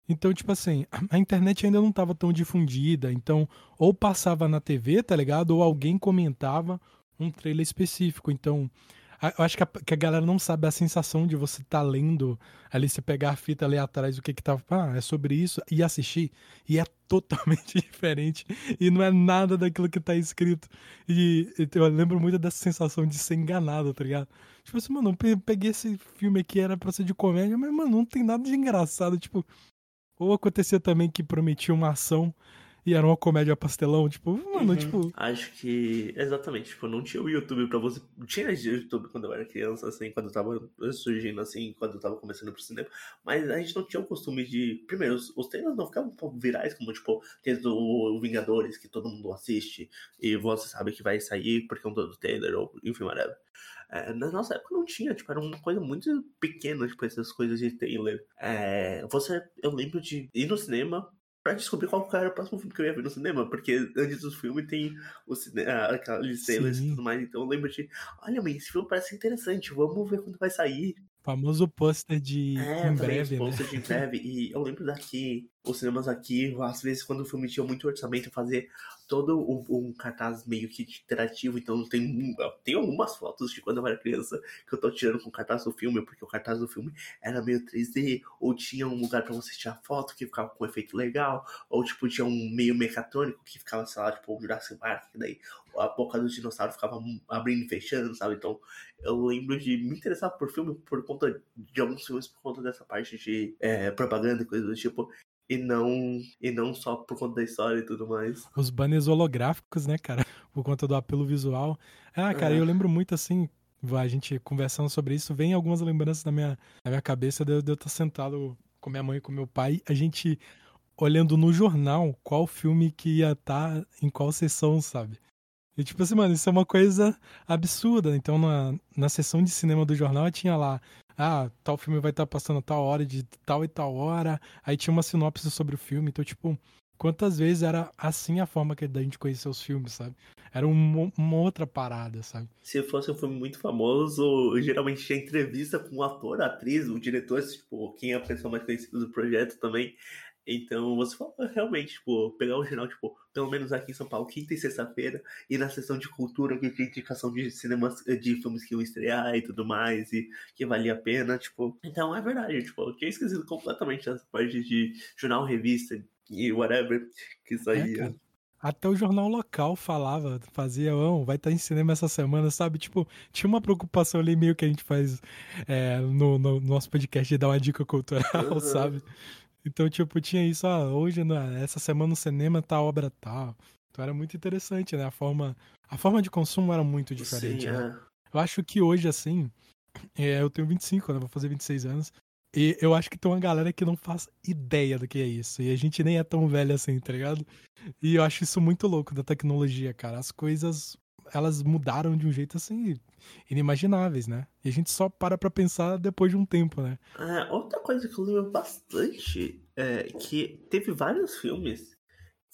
Então, tipo assim, a internet ainda não estava tão difundida, então ou passava na TV, tá ligado? Ou alguém comentava um trailer específico. Então, eu acho que a, que a galera não sabe a sensação de você estar tá lendo ali, você pegar a fita ali atrás, o que que tava, ah, é sobre isso, e assistir, e é totalmente diferente, e não é nada daquilo que tá escrito. E eu lembro muito dessa sensação de ser enganado, tá ligado? Tipo assim, mano, eu peguei esse filme aqui, era pra ser de comédia, mas, mano, não tem nada de engraçado, tipo... Ou acontecia também que prometia uma ação e era uma comédia pastelão, tipo, mano, uhum. tipo. Acho que. Exatamente, tipo, não tinha o YouTube pra você. Tinha YouTube quando eu era criança, assim, quando eu tava surgindo, assim, quando eu tava começando pro cinema. Mas a gente não tinha o costume de. Primeiro, os, os trailers não ficavam virais, como, tipo, tem o Vingadores, que todo mundo assiste, e você sabe que vai sair porque é um todo trailer, ou enfim, whatever. É, na nossa época não tinha, tipo, era uma coisa muito pequena, tipo, essas coisas de trailer. É, você, eu lembro de ir no cinema, pra descobrir qual era o próximo filme que eu ia ver no cinema, porque antes do filme tem o cinema, aquelas cenas e tudo mais, então eu lembro de, olha, mas esse filme parece interessante, vamos ver quando vai sair. Famoso pôster de é, em breve, né? pôster de em breve, e eu lembro daqui, os cinemas aqui, às vezes quando o filme tinha muito orçamento, fazer todo um, um, cartaz meio que interativo, então tem, tem algumas fotos de quando eu era criança que eu tô tirando com o cartaz do filme, porque o cartaz do filme era meio 3D, ou tinha um lugar para você tirar foto que ficava com um efeito legal, ou tipo, tinha um meio mecatrônico que ficava, sei lá, tipo, o Jurassic Park, que daí a boca do dinossauro ficava abrindo e fechando, sabe? Então eu lembro de me interessar por filme por conta de alguns filmes, por conta dessa parte de é, propaganda e coisas do tipo e não e não só por conta da história e tudo mais. Os banners holográficos, né, cara? Por conta do apelo visual. Ah, cara, é. eu lembro muito assim, a gente conversando sobre isso, vem algumas lembranças na minha, na minha cabeça de, de eu estar sentado com minha mãe e com meu pai, a gente olhando no jornal qual filme que ia estar tá em qual sessão, sabe? E tipo assim, mano, isso é uma coisa absurda. Então, na, na sessão de cinema do jornal, tinha lá ah, tal filme vai estar tá passando tal hora de tal e tal hora. Aí tinha uma sinopse sobre o filme. Então, tipo, quantas vezes era assim a forma que a gente conhecia os filmes, sabe? Era uma, uma outra parada, sabe? Se fosse um filme muito famoso, geralmente tinha entrevista com o ator, a atriz, o diretor, tipo, quem é a pessoa mais conhecida do projeto também. Então, você fala, realmente, tipo, pegar o jornal, tipo, pelo menos aqui em São Paulo, quinta e sexta-feira, e na sessão de cultura, que tinha indicação de cinemas, de filmes que iam estrear e tudo mais, e que valia a pena, tipo. Então, é verdade, tipo, eu tinha esquecido completamente essa parte de jornal, revista e whatever que saía. É, Até o jornal local falava, fazia, oh, vai estar tá em cinema essa semana, sabe? Tipo, tinha uma preocupação ali meio que a gente faz é, no, no, nosso podcast de dar uma dica cultural, uhum. sabe? Então, tipo, tinha isso, ah, hoje, essa semana no cinema tá obra tal. Então era muito interessante, né? A forma, a forma de consumo era muito diferente. Sim, né? é. Eu acho que hoje, assim, é, eu tenho 25, né? Vou fazer 26 anos. E eu acho que tem uma galera que não faz ideia do que é isso. E a gente nem é tão velho assim, tá ligado? E eu acho isso muito louco da tecnologia, cara. As coisas, elas mudaram de um jeito assim, inimagináveis, né? E a gente só para pra pensar depois de um tempo, né? É, outra coisa que eu lembro bastante é que teve vários filmes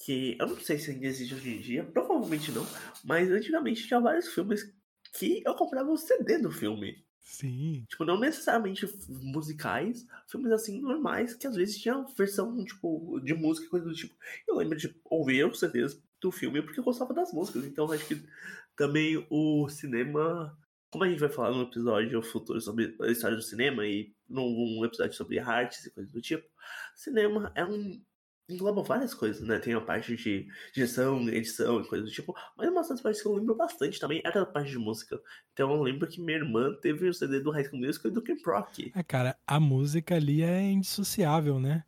que eu não sei se ainda existe hoje em dia, provavelmente não, mas antigamente tinha vários filmes que eu comprava o CD do filme. Sim. Tipo, não necessariamente musicais, filmes assim normais, que às vezes tinha versão, tipo, de música e coisa do tipo. Eu lembro de ouvir os CDs do filme porque eu gostava das músicas. Então acho que também o cinema. Como a gente vai falar no episódio futuro sobre a história do cinema e num episódio sobre artes e coisas do tipo, cinema é um engloba várias coisas, né? Tem a parte de direção, edição e coisas do tipo, mas uma das partes que eu lembro bastante também era a parte de música. Então eu lembro que minha irmã teve o CD do High School Musical e do Camp Rock. É, cara, a música ali é indissociável, né?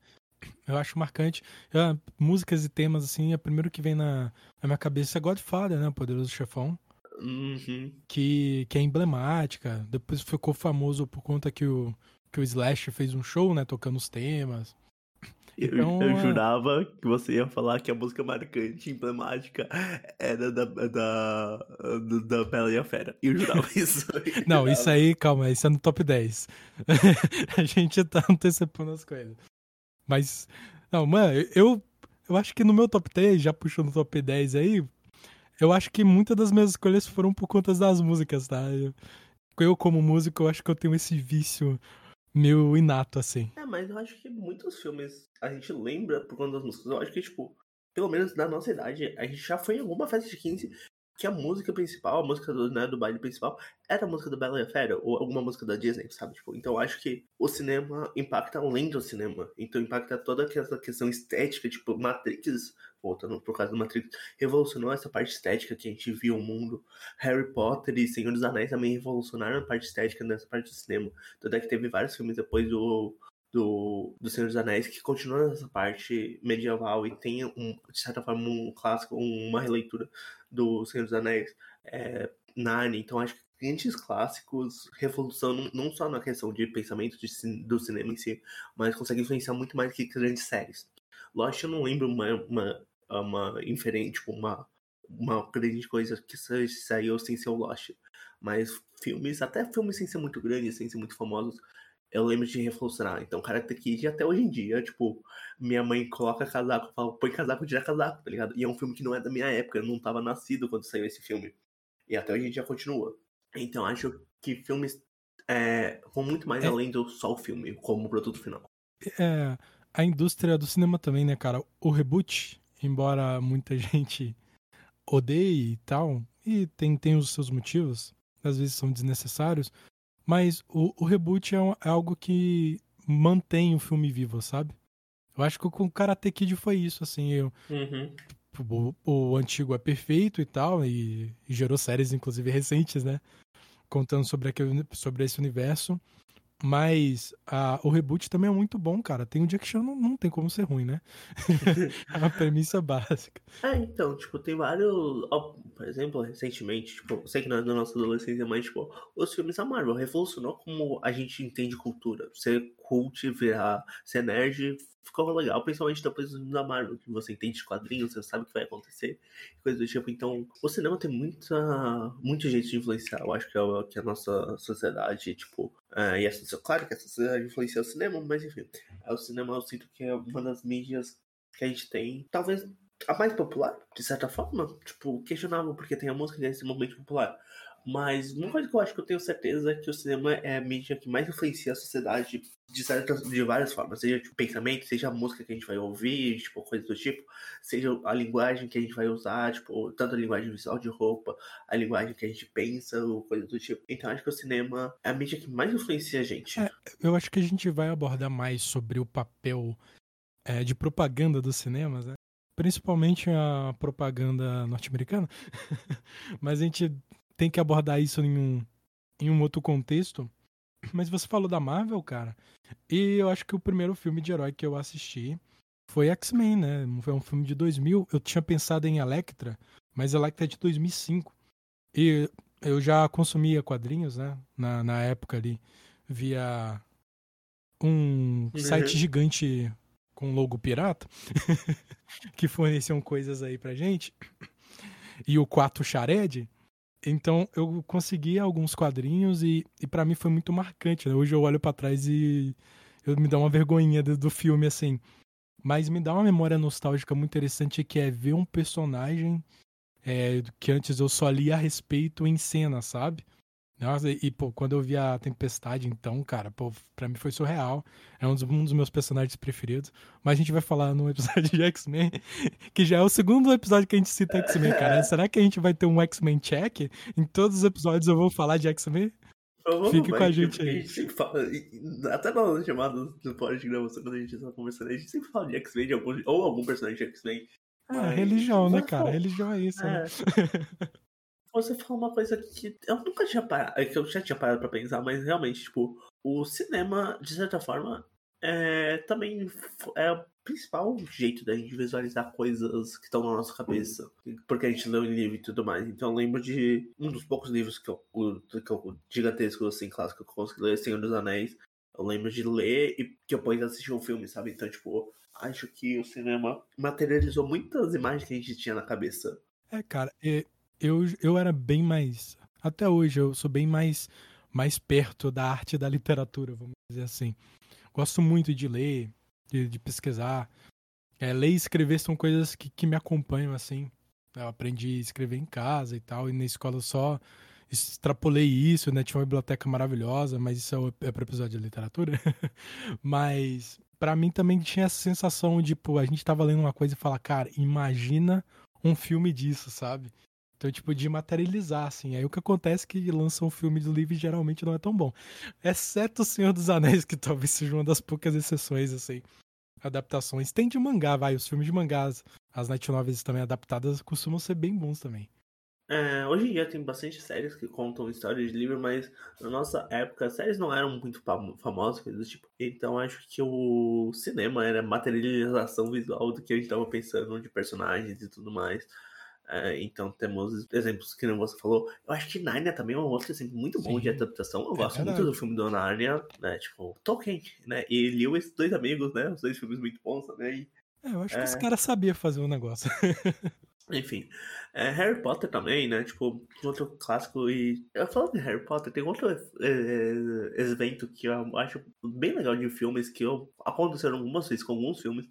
Eu acho marcante. Eu, músicas e temas, assim, é o primeiro que vem na, na minha cabeça é Godfather, né? O Poderoso Chefão. Uhum. Que, que é emblemática. Depois ficou famoso por conta que o, que o Slash fez um show, né? Tocando os temas. Então, eu, eu, jurava que você ia falar que a música marcante, emblemática, era da, da, da, da Bela e a Fera. Eu jurava isso. Eu Não, jurava. isso aí, calma, isso é no top 10. a gente tá antecipando as coisas. Mas, não, mano, eu, eu acho que no meu top 10, já puxando no top 10 aí, eu acho que muitas das minhas escolhas foram por conta das músicas, tá? Eu, eu como músico, eu acho que eu tenho esse vício meu inato, assim. É, mas eu acho que muitos filmes a gente lembra por conta das músicas. Eu acho que, tipo, pelo menos na nossa idade, a gente já foi em alguma festa de 15 que a música principal, a música do, né, do baile principal, era a música do Bela e a Fera, ou alguma música da Disney, sabe? Tipo, então eu acho que o cinema impacta além do cinema. Então impacta toda aquela questão estética, tipo, Matrix, voltando por causa do Matrix, revolucionou essa parte estética que a gente viu o mundo. Harry Potter e Senhor dos Anéis também revolucionaram a parte estética nessa parte do cinema. Tanto é que teve vários filmes depois do do, do Senhor dos Anéis, que continua nessa parte medieval e tem, um, de certa forma, um clássico, uma releitura do Senhor dos Anéis, é, Narnia. Então, acho que grandes clássicos revolução não só na questão de pensamento de, do cinema em si, mas consegue influenciar muito mais que grandes séries. Lost, eu não lembro uma, uma, uma inferente, tipo, uma, uma grande coisa que saiu sem ser o Lost. Mas filmes, até filmes sem ser muito grandes, sem ser muito famosos, eu lembro de revolucionar. Então, Karate Kid até hoje em dia, tipo, minha mãe coloca casaco, fala, põe casaco, tira casaco, tá ligado? E é um filme que não é da minha época, eu não tava nascido quando saiu esse filme. E até hoje em dia continua. Então, acho que filmes é, vão muito mais é. além do só o filme, como produto final. É, a indústria do cinema também, né, cara? O reboot, embora muita gente odeie e tal, e tem, tem os seus motivos, às vezes são desnecessários, mas o, o reboot é, um, é, algo que mantém o filme vivo, sabe? Eu acho que com o Karate Kid foi isso, assim. Eu, uhum. o, o, antigo é perfeito e tal, e, e gerou séries, inclusive, recentes, né? Contando sobre, aquele, sobre esse universo. Mas a, o reboot também é muito bom, cara. Tem um Jack Chan, não, não tem como ser ruim, né? é uma premissa básica. É, então, tipo, tem vários. Ó, por exemplo, recentemente, tipo, sei que não é nossa adolescência, mas, tipo, os filmes da Marvel revolucionou como a gente entende cultura. Ser cult, virar, ser nerd, ficou legal, principalmente depois do da Marvel, que você entende de quadrinhos, você sabe o que vai acontecer, coisa do tipo. Então, o cinema tem muita, muito jeito de influenciar. Eu acho que é o que a nossa sociedade, tipo, é, e essa, claro que a sociedade influencia o cinema, mas enfim, é o cinema eu sinto que é uma das mídias que a gente tem, talvez a mais popular, de certa forma, tipo, questionável, porque tem a música desse momento popular. Mas uma coisa que eu acho que eu tenho certeza é que o cinema é a mídia que mais influencia a sociedade de, certas, de várias formas. Seja tipo, pensamento, seja a música que a gente vai ouvir, tipo, coisa do tipo, seja a linguagem que a gente vai usar, tipo, tanto a linguagem visual de roupa, a linguagem que a gente pensa, ou coisa do tipo. Então acho que o cinema é a mídia que mais influencia a gente. É, eu acho que a gente vai abordar mais sobre o papel é, de propaganda dos cinemas, né? principalmente a propaganda norte-americana, mas a gente tem que abordar isso em um, em um outro contexto. Mas você falou da Marvel, cara, e eu acho que o primeiro filme de herói que eu assisti foi X-Men, né? Foi um filme de 2000. Eu tinha pensado em Electra, mas Electra é de 2005. E eu já consumia quadrinhos, né? Na, na época ali, via um uhum. site gigante com logo pirata, que forneciam coisas aí pra gente. E o 4 Shared. Então eu consegui alguns quadrinhos e, e para mim foi muito marcante. Né? Hoje eu olho para trás e eu me dá uma vergonhinha do, do filme, assim. Mas me dá uma memória nostálgica muito interessante que é ver um personagem é, que antes eu só lia a respeito em cena, sabe? Nossa, e, pô, quando eu vi a Tempestade, então, cara, pô, pra mim foi surreal. É um dos, um dos meus personagens preferidos. Mas a gente vai falar num episódio de X-Men, que já é o segundo episódio que a gente cita X-Men, cara. Será que a gente vai ter um X-Men check? Em todos os episódios eu vou falar de X-Men? Fique com a gente aí. A gente sempre fala, até na chamada do podcast de gravação, quando a gente tá conversando, a gente sempre fala de X-Men, de algum, ou algum personagem de X-Men. Ah, religião, né, cara? Religião é isso, né? é. né? Você falou uma coisa que eu nunca tinha parado, é que eu já tinha parado pra pensar, mas realmente, tipo, o cinema, de certa forma, é, também é o principal jeito da gente visualizar coisas que estão na nossa cabeça. Porque a gente lê um livro e tudo mais. Então eu lembro de um dos poucos livros que eu, que eu gigantesco, assim, clássico que eu consegui ler, Senhor dos Anéis. Eu lembro de ler e depois assistir um filme, sabe? Então, tipo, acho que o cinema materializou muitas imagens que a gente tinha na cabeça. É, cara, eu, eu era bem mais. Até hoje, eu sou bem mais, mais perto da arte da literatura, vamos dizer assim. Gosto muito de ler, de, de pesquisar. É, ler e escrever são coisas que, que me acompanham, assim. Eu aprendi a escrever em casa e tal, e na escola eu só extrapolei isso, né? Tinha uma biblioteca maravilhosa, mas isso é, é para episódio de literatura. mas para mim também tinha essa sensação de, pô, a gente tava lendo uma coisa e falar, cara, imagina um filme disso, sabe? Então, tipo, de materializar, assim. Aí o que acontece é que lançam um filme do livro e geralmente não é tão bom. Exceto O Senhor dos Anéis, que talvez seja uma das poucas exceções, assim. Adaptações. Tem de mangá, vai. Os filmes de mangás, as night novels também adaptadas, costumam ser bem bons também. É, hoje em dia tem bastante séries que contam histórias de livro, mas na nossa época as séries não eram muito famosas, coisas tipo. Então acho que o cinema era materialização visual do que a gente estava pensando de personagens e tudo mais. É, então temos exemplos que não você falou. Eu acho que Narnia também é um outro exemplo muito bom Sim. de adaptação. Eu é gosto muito do filme do Narnia, né? Tipo, Tolkien, né? E Lewis, dois amigos, né? Os dois filmes muito bons também. É, eu acho que os é. caras sabiam fazer o um negócio. Enfim, é, Harry Potter também, né? Tipo, outro clássico. E falando de Harry Potter, tem outro é, evento que eu acho bem legal de filmes que eu, aconteceram algumas vezes com alguns filmes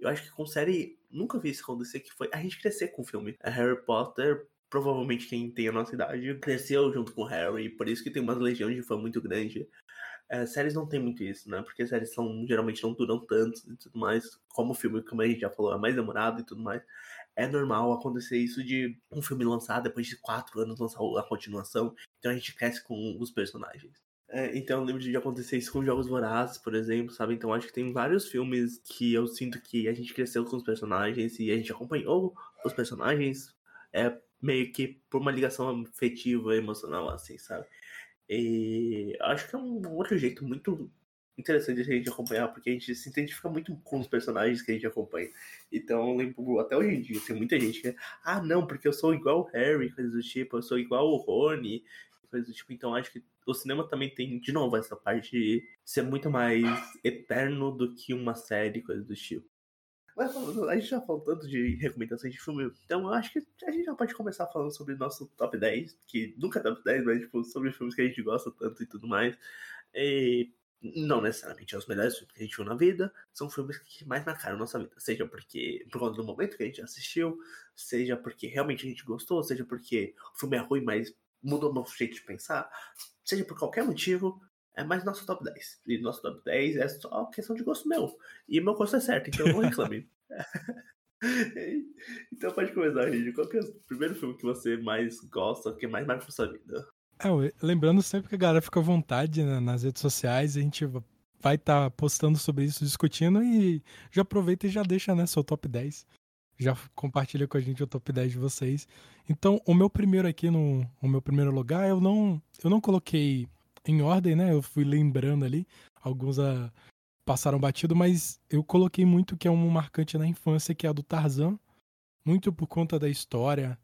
eu acho que com série nunca vi isso acontecer, que foi a gente crescer com o filme. A Harry Potter, provavelmente quem tem a nossa idade, cresceu junto com Harry, por isso que tem uma legião de fã muito grande. É, séries não tem muito isso, né? Porque séries são, geralmente não duram tanto e tudo mais. Como o filme, como a gente já falou, é mais demorado e tudo mais. É normal acontecer isso de um filme lançar depois de quatro anos lançar a continuação. Então a gente cresce com os personagens. É, então eu lembro de acontecer isso com Jogos Vorazes, por exemplo, sabe? Então acho que tem vários filmes que eu sinto que a gente cresceu com os personagens e a gente acompanhou os personagens é, meio que por uma ligação afetiva, emocional, assim, sabe? E acho que é um outro jeito muito interessante de a gente acompanhar, porque a gente se identifica muito com os personagens que a gente acompanha. Então, lembro, até hoje em dia, tem muita gente que, ah, não, porque eu sou igual o Harry, coisas do tipo, eu sou igual o Rony, coisas do tipo. Então, acho que o cinema também tem, de novo, essa parte de ser muito mais eterno do que uma série, coisa do tipo. Mas a gente já falou tanto de recomendações de filme, então eu acho que a gente já pode começar falando sobre nosso top 10, que nunca é top 10, mas tipo, sobre filmes que a gente gosta tanto e tudo mais. E não necessariamente os melhores filmes que a gente viu na vida, são filmes que mais marcaram nossa vida. Seja porque por conta do momento que a gente assistiu, seja porque realmente a gente gostou, seja porque o filme é ruim, mas mudou nosso jeito de pensar, seja por qualquer motivo, é mais nosso top 10. E nosso top 10 é só questão de gosto meu. E meu gosto é certo, então não reclame. então pode começar, gente. Qual é o primeiro filme que você mais gosta, que mais marca sua vida? É, lembrando sempre que a galera fica à vontade né, nas redes sociais, a gente vai estar tá postando sobre isso, discutindo e já aproveita e já deixa né, seu top 10. Já compartilha com a gente o top 10 de vocês. Então, o meu primeiro aqui no o meu primeiro lugar, eu não eu não coloquei em ordem, né? Eu fui lembrando ali, alguns a, ah, passaram batido, mas eu coloquei muito que é um marcante na infância, que é a do Tarzan, muito por conta da história,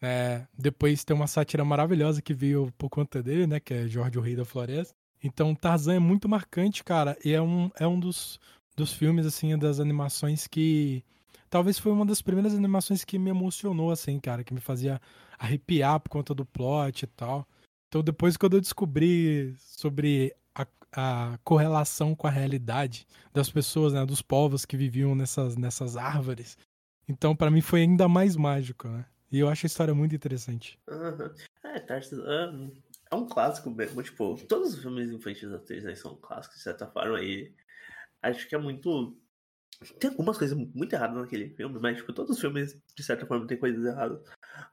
né? Depois tem uma sátira maravilhosa que veio por conta dele, né, que é Jorge o Rei da Floresta. Então, Tarzan é muito marcante, cara, e é um, é um dos, dos filmes, assim, das animações que talvez foi uma das primeiras animações que me emocionou, assim, cara, que me fazia arrepiar por conta do plot e tal. Então, depois quando eu descobri sobre a, a correlação com a realidade das pessoas, né, dos povos que viviam nessas, nessas árvores, então para mim foi ainda mais mágico, né? E eu acho a história muito interessante. Uhum. É, Tarzan é um clássico mesmo, tipo, todos os filmes infantis da Disney são clássicos, de certa forma, e acho que é muito tem algumas coisas muito erradas naquele filme, mas, tipo, todos os filmes, de certa forma, tem coisas erradas.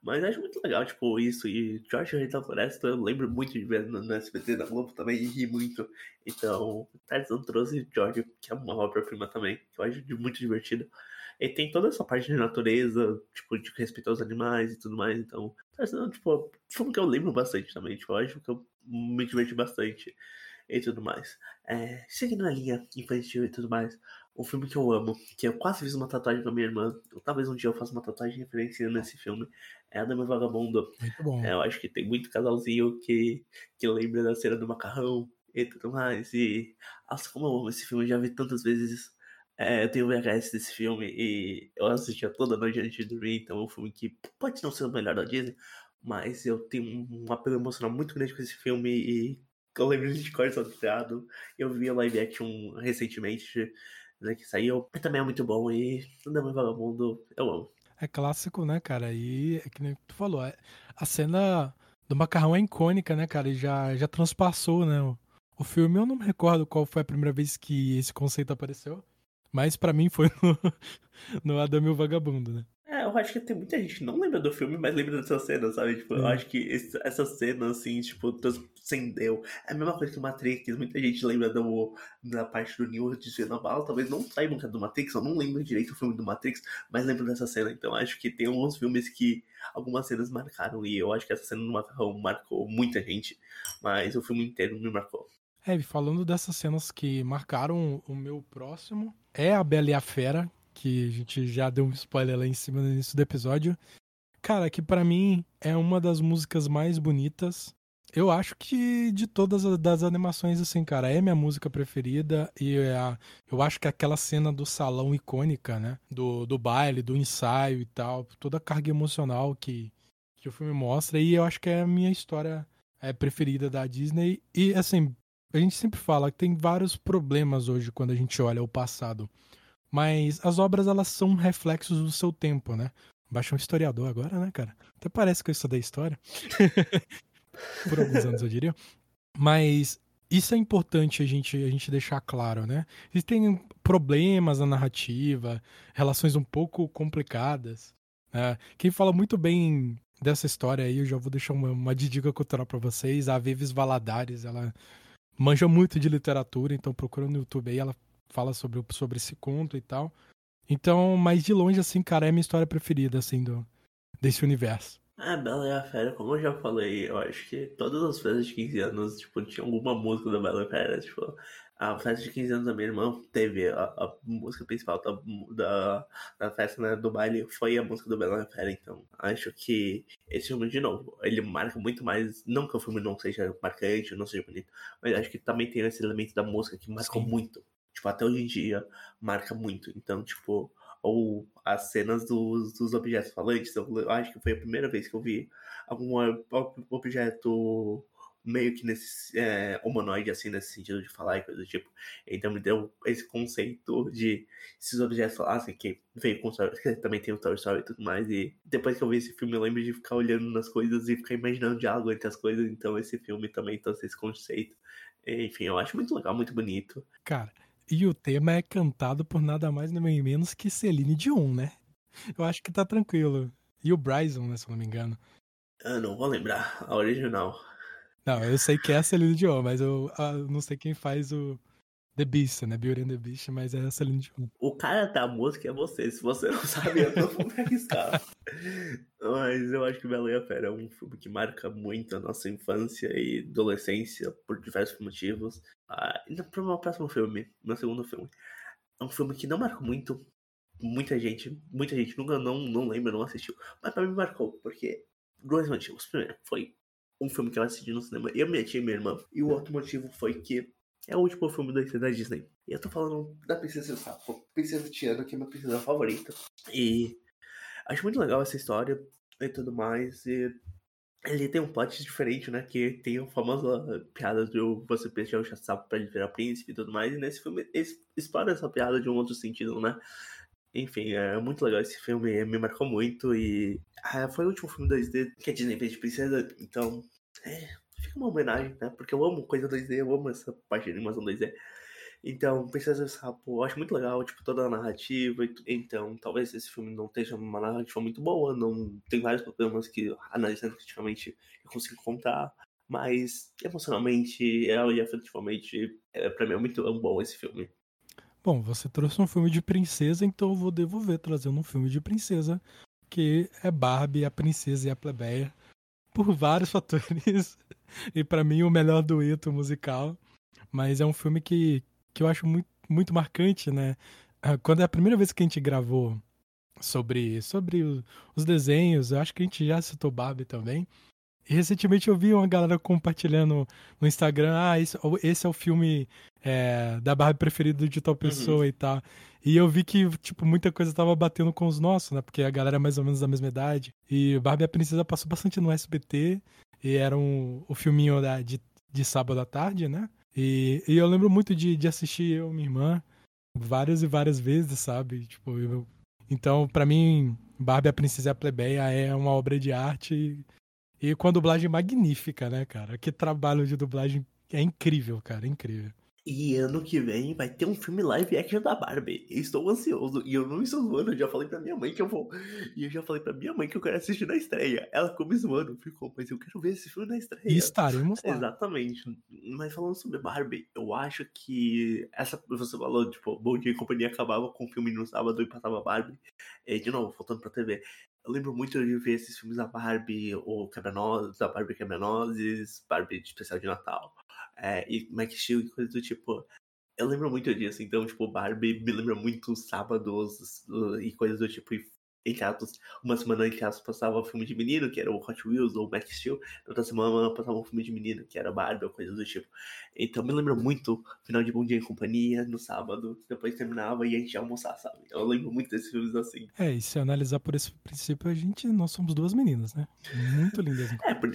Mas acho muito legal, tipo, isso. E George Rei da Floresta, eu lembro muito de ver no, no SBT da Globo também e ri muito. Então, Tarzan trouxe George, que é uma obra-prima também, que eu acho muito divertido. E tem toda essa parte de natureza, tipo, de respeitar os animais e tudo mais. Então, Tarzan, tipo, filme que eu lembro bastante também. Tipo, eu acho que eu me diverti bastante e tudo mais. É, seguindo a linha infantil e tudo mais, um filme que eu amo, que eu quase fiz uma tatuagem pra minha irmã, ou talvez um dia eu faça uma tatuagem referenciando esse filme, é a Dama Vagabundo. Muito bom. É, eu acho que tem muito casalzinho que, que lembra da cena do macarrão e tudo mais. E, nossa, como eu amo esse filme, eu já vi tantas vezes. É, eu tenho VHS desse filme e eu assistia toda noite antes de dormir, então é um filme que pode não ser o melhor da Disney, mas eu tenho um apelo emocional muito grande com esse filme e eu lembro de cor salteado. Eu vi a live action recentemente né, que saiu. Também é muito bom e Dama Vagabundo eu amo. É clássico, né, cara? E é que nem tu falou, é, a cena do macarrão é icônica, né, cara? E já, já transpassou, né? O, o filme, eu não me recordo qual foi a primeira vez que esse conceito apareceu, mas para mim foi no, no Adam e o Vagabundo, né? Eu acho que tem muita gente que não lembra do filme, mas lembra dessa cena, sabe? Tipo, eu acho que esse, essa cena, assim, tipo, transcendeu. É a mesma coisa que o Matrix, muita gente lembra do, da parte do Neo desviando a bala, talvez não saibam que é do Matrix, eu não lembro direito o filme do Matrix, mas lembro dessa cena. Então acho que tem alguns filmes que algumas cenas marcaram, e eu acho que essa cena do Macarrão marcou muita gente, mas o filme inteiro me marcou. É, falando dessas cenas que marcaram o meu próximo, é a Bela e a Fera, que a gente já deu um spoiler lá em cima no início do episódio. Cara, que para mim é uma das músicas mais bonitas. Eu acho que de todas as das animações, assim, cara, é minha música preferida. E é a, eu acho que aquela cena do salão icônica, né? Do, do baile, do ensaio e tal. Toda a carga emocional que, que o filme mostra. E eu acho que é a minha história é, preferida da Disney. E, assim, a gente sempre fala que tem vários problemas hoje quando a gente olha o passado. Mas as obras, elas são reflexos do seu tempo, né? Baixa um historiador agora, né, cara? Até parece que eu estudei história. Por alguns anos, eu diria. Mas isso é importante a gente, a gente deixar claro, né? Existem problemas na narrativa, relações um pouco complicadas. Né? Quem fala muito bem dessa história aí, eu já vou deixar uma, uma dica cultural para vocês. A Vives Valadares, ela manja muito de literatura, então procura no YouTube aí, ela fala sobre, sobre esse conto e tal. Então, mas de longe, assim, cara, é a minha história preferida, assim, do, desse universo. Ah, Bela e a Fera, como eu já falei, eu acho que todas as festas de 15 anos, tipo, tinha alguma música da Bela e a Fera, tipo, a festa de 15 anos da minha irmã teve a, a música principal da, da, da, festa, né, do baile, foi a música do Bela e a Fera, então acho que esse filme, de novo, ele marca muito mais, não que o filme não seja marcante, não seja bonito, mas acho que também tem esse elemento da música que marcou Sim. muito tipo, até hoje em dia, marca muito. Então, tipo, ou as cenas dos, dos objetos falantes, eu acho que foi a primeira vez que eu vi algum objeto meio que nesse é, humanoide, assim, nesse sentido de falar e coisa do tipo. Então me deu esse conceito de esses objetos falassem que veio com que também tem o Toy Story e tudo mais. E depois que eu vi esse filme, eu lembro de ficar olhando nas coisas e ficar imaginando diálogo entre as coisas. Então esse filme também trouxe esse conceito. Enfim, eu acho muito legal, muito bonito. Cara, e o tema é cantado por nada mais nem menos que Celine Dion, né? Eu acho que tá tranquilo. E o Bryson, né, se eu não me engano. Eu não vou lembrar a original. Não, eu sei que é a Celine Dion, mas eu, eu não sei quem faz o, The Beast, né? Beauty and the Beast, mas é Celine Dion. O cara da música é você. Se você não sabe, eu não vou me arriscar. mas eu acho que Bela e a Fera é um filme que marca muito a nossa infância e adolescência por diversos motivos. Ah, ainda para o meu próximo filme, meu segundo filme. É um filme que não marcou muito muita gente, muita gente nunca não, não lembra, não assistiu. Mas pra mim marcou, porque dois motivos. Primeiro, foi um filme que eu assisti no cinema, eu, minha tia e minha irmã. E o outro motivo foi que é o último filme da, Disney. E eu tô falando da Princesa Sapo, Princesa Tiana, que é minha princesa favorita. E acho muito legal essa história e tudo mais. E ele tem um plot diferente, né? Que tem a famosa piada de você peixe o sapo pra ele virar príncipe e tudo mais. E nesse filme explora essa piada de um outro sentido, né? Enfim, é muito legal esse filme, me marcou muito e ah, foi o último filme 2D que a Disney fez de princesa, então é, fica uma homenagem, né? Porque eu amo coisa 2D, eu amo essa parte de animação 2D. Então, Princesa Sapo, eu acho muito legal, tipo, toda a narrativa. Então, talvez esse filme não esteja uma narrativa muito boa, não tem vários problemas que, analisando criticamente, eu consigo contar. Mas, emocionalmente e afetivamente, é, pra mim é muito bom esse filme. Bom, você trouxe um filme de princesa, então eu vou devolver trazendo um filme de princesa, que é Barbie, a princesa e a plebeia, por vários fatores. e para mim o melhor dueto musical. Mas é um filme que, que eu acho muito, muito marcante, né? Ah, quando é a primeira vez que a gente gravou sobre, sobre os desenhos, eu acho que a gente já citou Barbie também. Recentemente eu vi uma galera compartilhando no Instagram, ah, esse, esse é o filme é, da Barbie preferido de tal pessoa uhum. e tal. E eu vi que, tipo, muita coisa tava batendo com os nossos, né? Porque a galera é mais ou menos da mesma idade. E Barbie a Princesa passou bastante no SBT. E era um, o filminho da, de, de sábado à tarde, né? E, e eu lembro muito de, de assistir eu e minha irmã várias e várias vezes, sabe? Tipo, eu, então, para mim, Barbie a Princesa e a Plebeia é uma obra de arte e com a dublagem magnífica, né, cara? Que trabalho de dublagem é incrível, cara, é incrível. E ano que vem vai ter um filme live action da Barbie. estou ansioso. E eu não estou zoando. Eu já falei pra minha mãe que eu vou. E eu já falei pra minha mãe que eu quero assistir na estreia. Ela ficou me zoando. Ficou, mas eu quero ver esse filme na estreia. E estaremos lá. Exatamente. Mas falando sobre Barbie, eu acho que essa. Você falou, tipo, Bom Dia e Companhia acabava com o filme no sábado e passava Barbie. E, de novo, voltando pra TV. Eu lembro muito de ver esses filmes da Barbie, ou Quebra-Nozes, da Barbie Quebra-Nozes, Barbie de especial de Natal, é, e Max Steel e coisas do tipo. Eu lembro muito disso, então, tipo, Barbie me lembra muito sábados e coisas do tipo, e entre aspas, uma semana entre aspas passava um filme de menino, que era o Hot Wheels ou o Max Steel, outra semana passava um filme de menino, que era Barbie ou coisas do tipo. Então me lembra muito final de Bom Dia em Companhia, no sábado, depois terminava e a gente ia almoçar, sabe? Eu lembro muito desses filmes assim. É, e se analisar por esse princípio, a gente, nós somos duas meninas, né? Muito lindas. é, por,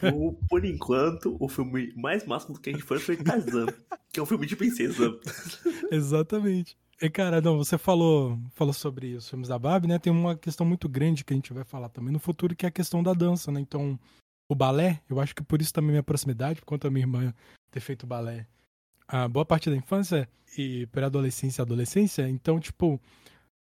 por, por enquanto, o filme mais máximo que a gente foi foi Tarzan, que é um filme de princesa. Exatamente. E, cara, não, você falou, falou sobre os filmes da Barbie, né? Tem uma questão muito grande que a gente vai falar também no futuro, que é a questão da dança, né? Então, o balé, eu acho que por isso também minha proximidade, por conta da minha irmã ter feito balé a boa parte da infância e pré-adolescência e adolescência. Então, tipo,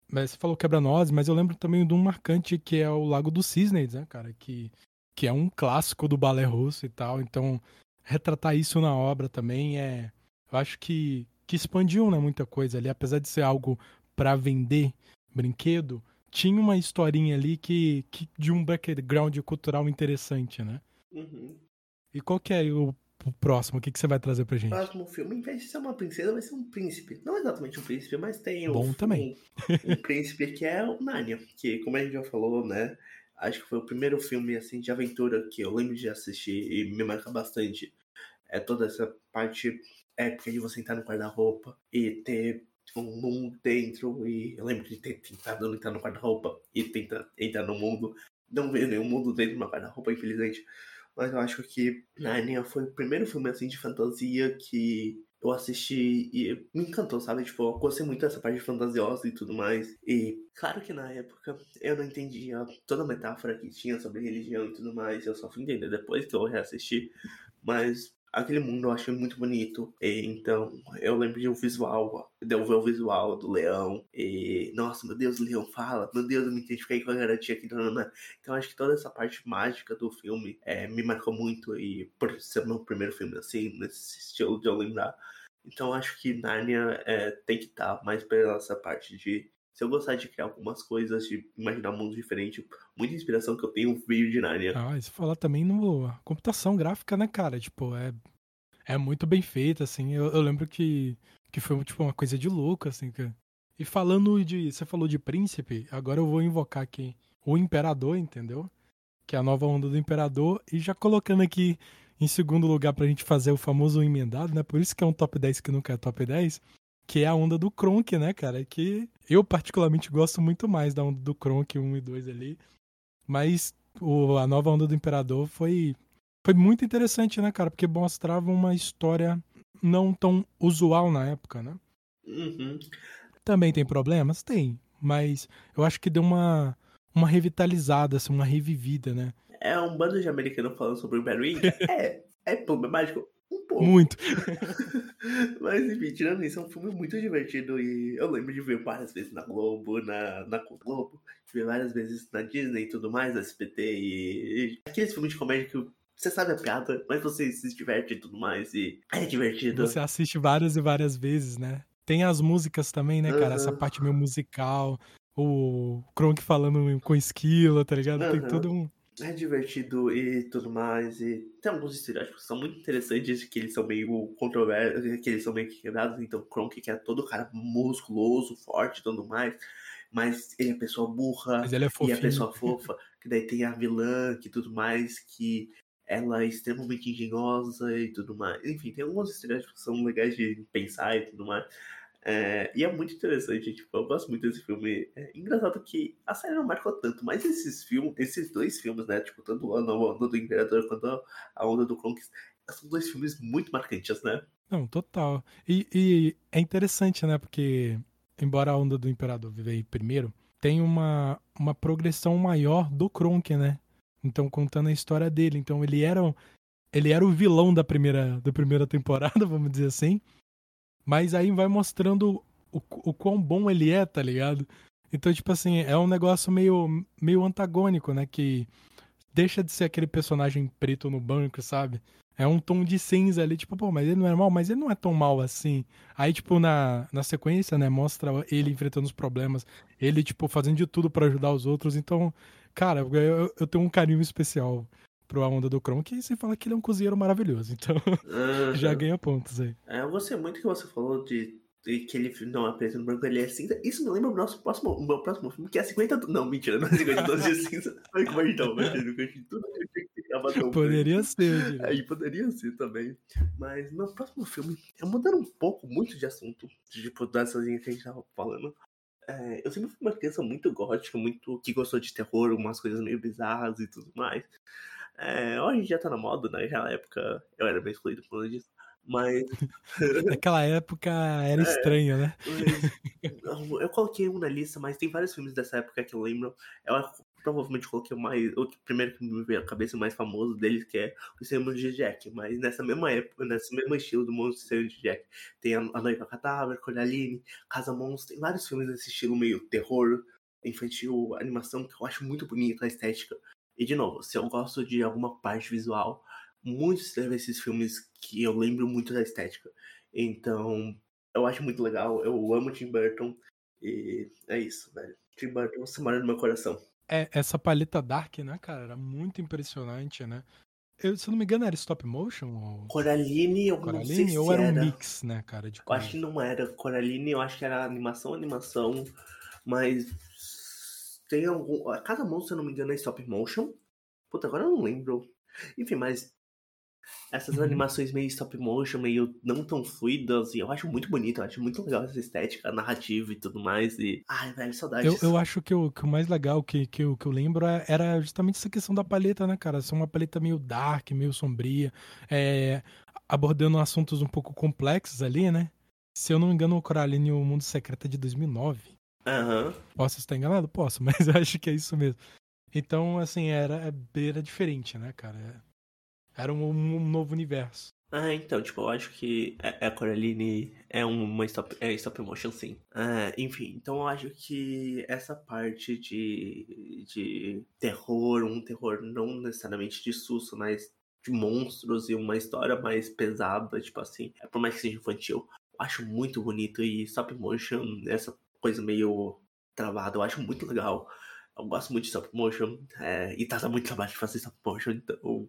você falou quebra-nós, mas eu lembro também de um marcante que é o Lago dos Cisnes, né, cara? Que, que é um clássico do balé russo e tal. Então, retratar isso na obra também é. Eu acho que que expandiam né, muita coisa ali, apesar de ser algo para vender brinquedo, tinha uma historinha ali que, que de um background cultural interessante, né? Uhum. E qual que é o, o próximo? O que, que você vai trazer pra gente? O próximo filme, em vez de ser uma princesa, vai ser um príncipe. Não exatamente um príncipe, mas tem Bom também. Um, um príncipe que é o Narnia, que como a gente já falou, né? Acho que foi o primeiro filme assim de aventura que eu lembro de assistir e me marca bastante. É toda essa parte época de você entrar no guarda-roupa e ter um mundo dentro. E eu lembro de ter tentado entrar no guarda-roupa e tentar entrar no mundo. Não ver nenhum mundo dentro de uma guarda-roupa, infelizmente. Mas eu acho que Narnia foi o primeiro filme assim de fantasia que eu assisti e me encantou, sabe? Tipo, eu gostei muito dessa parte fantasiosa e tudo mais. E claro que na época eu não entendia toda a metáfora que tinha sobre religião e tudo mais. Eu só fui entender depois que eu reassisti. Mas aquele mundo eu achei muito bonito. E, então, eu lembro de um visual, de eu ver o visual do leão. E, nossa, meu Deus, o leão fala. Meu Deus, eu me identifiquei com a garotinha aqui. Então, acho que toda essa parte mágica do filme é, me marcou muito. E por ser meu primeiro filme assim, nesse estilo de eu lembrar. Então acho que Narnia é, tem que estar tá mais pela essa parte de se eu gostar de criar algumas coisas, de imaginar um mundo diferente, muita inspiração que eu tenho veio de Narnia. Ah, se falar também no computação gráfica, né, cara? Tipo, é, é muito bem feita, assim. Eu, eu lembro que, que foi tipo uma coisa de louco, assim. Que... E falando de. Você falou de príncipe, agora eu vou invocar aqui o Imperador, entendeu? Que é a nova onda do Imperador. E já colocando aqui em segundo lugar pra gente fazer o famoso emendado, né? Por isso que é um top 10 que nunca é top 10 que é a onda do Kronk, né, cara? Que eu particularmente gosto muito mais da onda do Kronk 1 e 2 ali. Mas o, a nova onda do Imperador foi, foi muito interessante, né, cara? Porque mostrava uma história não tão usual na época, né? Uhum. Também tem problemas? Tem. Mas eu acho que deu uma, uma revitalizada, assim, uma revivida, né? É um bando de americanos falando sobre o Barry. é, é problemático um pouco. Muito. Mas enfim, tirando isso, é um filme muito divertido e eu lembro de ver várias vezes na Globo, na, na Globo, de ver várias vezes na Disney e tudo mais, na SPT e, e aqueles filmes de comédia que você sabe a piada, mas você se diverte e tudo mais e é divertido. Você assiste várias e várias vezes, né? Tem as músicas também, né, cara? Uhum. Essa parte meio musical, o Kronk falando com esquilo, tá ligado? Uhum. Tem todo um é divertido e tudo mais. E tem alguns estereótipos que são muito interessantes, que eles são meio controversos, que eles são meio quebrados. Então, Kronk, que é todo cara musculoso, forte e tudo mais. Mas ele é pessoa burra mas ele é e a pessoa fofa. Que daí tem a vilã que tudo mais, que ela é extremamente engenhosa e tudo mais. Enfim, tem alguns estereótipos que são legais de pensar e tudo mais. É, e é muito interessante, tipo, eu gosto muito desse filme. É engraçado que a série não marcou tanto, mas esses filmes, esses dois filmes, né? Tipo, tanto a Onda do Imperador quanto a Onda do Conquist, são dois filmes muito marcantes, né? Não, total. E, e é interessante, né? Porque, embora a Onda do Imperador veio primeiro, tem uma, uma progressão maior do Kronk, né? Então, contando a história dele. Então, ele era, ele era o vilão da primeira, da primeira temporada, vamos dizer assim. Mas aí vai mostrando o, o quão bom ele é, tá ligado? Então, tipo assim, é um negócio meio, meio antagônico, né? Que deixa de ser aquele personagem preto no banco, sabe? É um tom de cinza ali, tipo, pô, mas ele não é mal, mas ele não é tão mal assim. Aí, tipo, na, na sequência, né, mostra ele enfrentando os problemas, ele, tipo, fazendo de tudo para ajudar os outros. Então, cara, eu, eu tenho um carinho especial pro A Onda do Kronk e você fala que ele é um cozinheiro maravilhoso. Então uhum. já ganha pontos aí. É, eu gostei muito que você falou de, de que ele não é preto no branco, ele é cinza. Isso me lembra o nosso próximo, o meu próximo filme, que é 50. Não, mentira, não é 50 tons de cinza. Como então, imagina, tudo que Poderia ser. Aí poderia ser também. Mas meu próximo filme, é mudando um pouco, muito de assunto, tipo, dessas linhas que a gente tava falando. É, eu sempre fui uma criança muito gótica, muito que gostou de terror, umas coisas meio bizarras e tudo mais. É, hoje já tá na moda, né? Naquela época eu era bem excluído por disso. Mas. Naquela época era é, estranho, né? eu coloquei um na lista, mas tem vários filmes dessa época que eu lembro. Eu provavelmente coloquei o mais. O primeiro que me veio à cabeça, o mais famoso deles, que é o Cinema de Jack. Mas nessa mesma época, nesse mesmo estilo do Monstro de Jack, tem a, Noiva Cadáver, Coraline, Casa Monstro, tem vários filmes desse estilo meio terror, infantil, animação, que eu acho muito bonita a estética. E de novo, se eu gosto de alguma parte visual, muitos desses filmes que eu lembro muito da estética. Então, eu acho muito legal. Eu amo Tim Burton. E é isso, velho. Tim Burton, você mora no meu coração. É, essa paleta dark, né, cara? Era muito impressionante, né? Eu, se eu não me engano, era stop motion? Ou... Coraline, eu Coraline, não sei se ou era. um mix, né, cara? De eu acho que não era. Coraline, eu acho que era animação, animação. Mas tem algum. Cada monstro, se eu não me engano, é stop motion. Puta, agora eu não lembro. Enfim, mas essas uhum. animações meio stop motion, meio não tão fluidas, e eu acho muito bonito, eu acho muito legal essa estética, narrativa e tudo mais. E. Ai, velho, saudades. Eu, eu acho que o, que o mais legal que, que, eu, que eu lembro é, era justamente essa questão da paleta, né, cara? Ser uma paleta meio dark, meio sombria, é, abordando assuntos um pouco complexos ali, né? Se eu não me engano, o Coraline o Mundo Secreto é de 2009. Uhum. Posso estar enganado? Posso, mas eu acho que é isso mesmo. Então, assim, era, era diferente, né, cara? Era um, um novo universo. Ah, então, tipo, eu acho que a Coraline é uma stop, é stop motion, sim. Ah, enfim, então eu acho que essa parte de, de terror, um terror não necessariamente de susto, mas de monstros e uma história mais pesada, tipo assim, é por mais que seja infantil, eu acho muito bonito e stop motion, essa coisa meio travada, eu acho muito legal. Eu gosto muito de stop motion, é, e tá muito trabalho de fazer stop motion, então.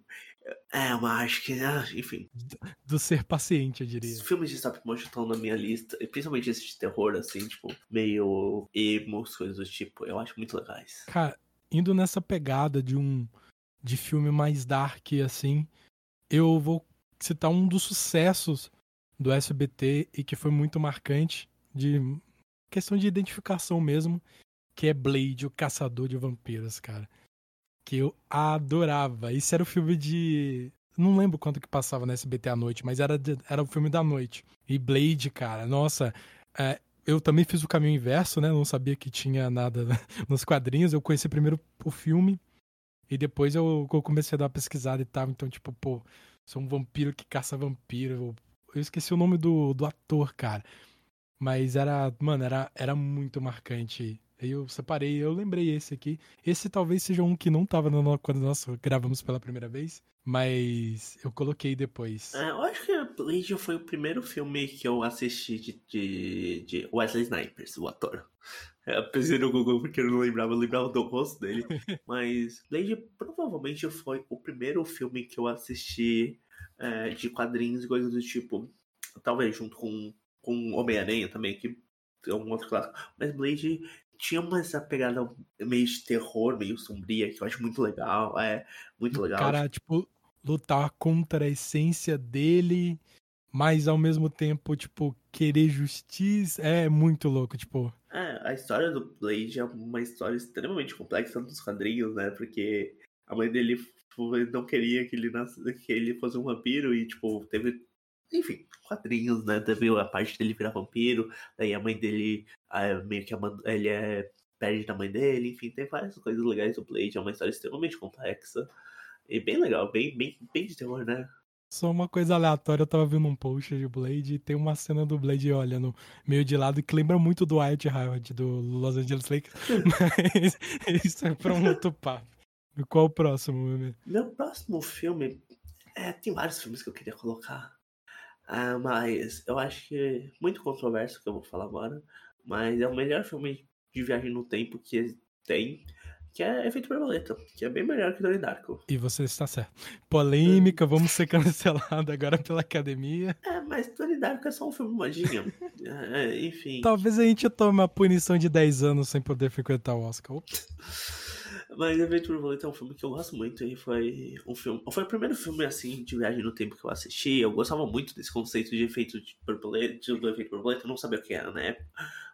É, eu acho que, ah, enfim. Do ser paciente, eu diria. Os filmes de stop motion estão na minha lista, principalmente esses de terror, assim, tipo, meio emos, coisas do tipo, eu acho muito legais. Cara, indo nessa pegada de um de filme mais dark, assim, eu vou citar um dos sucessos do SBT e que foi muito marcante, de questão de identificação mesmo, que é Blade, o Caçador de Vampiros, cara. Que eu adorava. Isso era o filme de. Não lembro quanto que passava no SBT à noite, mas era, de... era o filme da noite. E Blade, cara, nossa. É... eu também fiz o caminho inverso, né? Não sabia que tinha nada nos quadrinhos. Eu conheci primeiro o filme e depois eu, eu comecei a dar uma pesquisada e tal. Então, tipo, pô, sou um vampiro que caça vampiro. Eu esqueci o nome do, do ator, cara. Mas era, mano, era, era muito marcante Aí eu separei, eu lembrei esse aqui. Esse talvez seja um que não tava no, quando nós gravamos pela primeira vez, mas eu coloquei depois. É, eu acho que Blade foi o primeiro filme que eu assisti de, de, de Wesley Snipers, o ator. Eu pensei no Google porque eu não lembrava, eu lembrava do rosto dele. mas Blade provavelmente foi o primeiro filme que eu assisti é, de quadrinhos e coisas do tipo. Talvez junto com, com Homem-Aranha também, que é um outro clássico. Mas Blade tinha uma essa pegada meio de terror, meio sombria, que eu acho muito legal. É, muito legal. Cara, tipo, lutar contra a essência dele, mas ao mesmo tempo, tipo, querer justiça. É muito louco, tipo. É, a história do Blade é uma história extremamente complexa nos quadrinhos, né? Porque a mãe dele não queria que ele, nasce, que ele fosse um vampiro e, tipo, teve enfim, quadrinhos, né? Teve a parte dele virar vampiro, daí a mãe dele meio que ele é perde da mãe dele, enfim, tem várias coisas legais do Blade, é uma história extremamente complexa e bem legal, bem, bem, bem de terror, né? Só uma coisa aleatória, eu tava vendo um post de Blade e tem uma cena do Blade olhando meio de lado que lembra muito do Wyatt Howard do Los Angeles Lakers, mas isso é pra um outro papo. Qual o próximo, Meu próximo filme, é, tem vários filmes que eu queria colocar. Ah, mas eu acho que é muito controverso o que eu vou falar agora. Mas é o melhor filme de viagem no tempo que tem. Que é Efeito Borboleta, que é bem melhor que Donnie Darko. E você está certo. Polêmica, vamos ser cancelados agora pela academia. É, mas Donnie Darko é só um filme modinha. é, enfim. Talvez a gente tome uma punição de 10 anos sem poder frequentar o Oscar. Ops. Mas Efeito Borboleta é um filme que eu gosto muito e foi um filme. Foi o primeiro filme assim de viagem no tempo que eu assisti. Eu gostava muito desse conceito de efeito de borboleta, do efeito borboleta, eu não sabia o que era na época.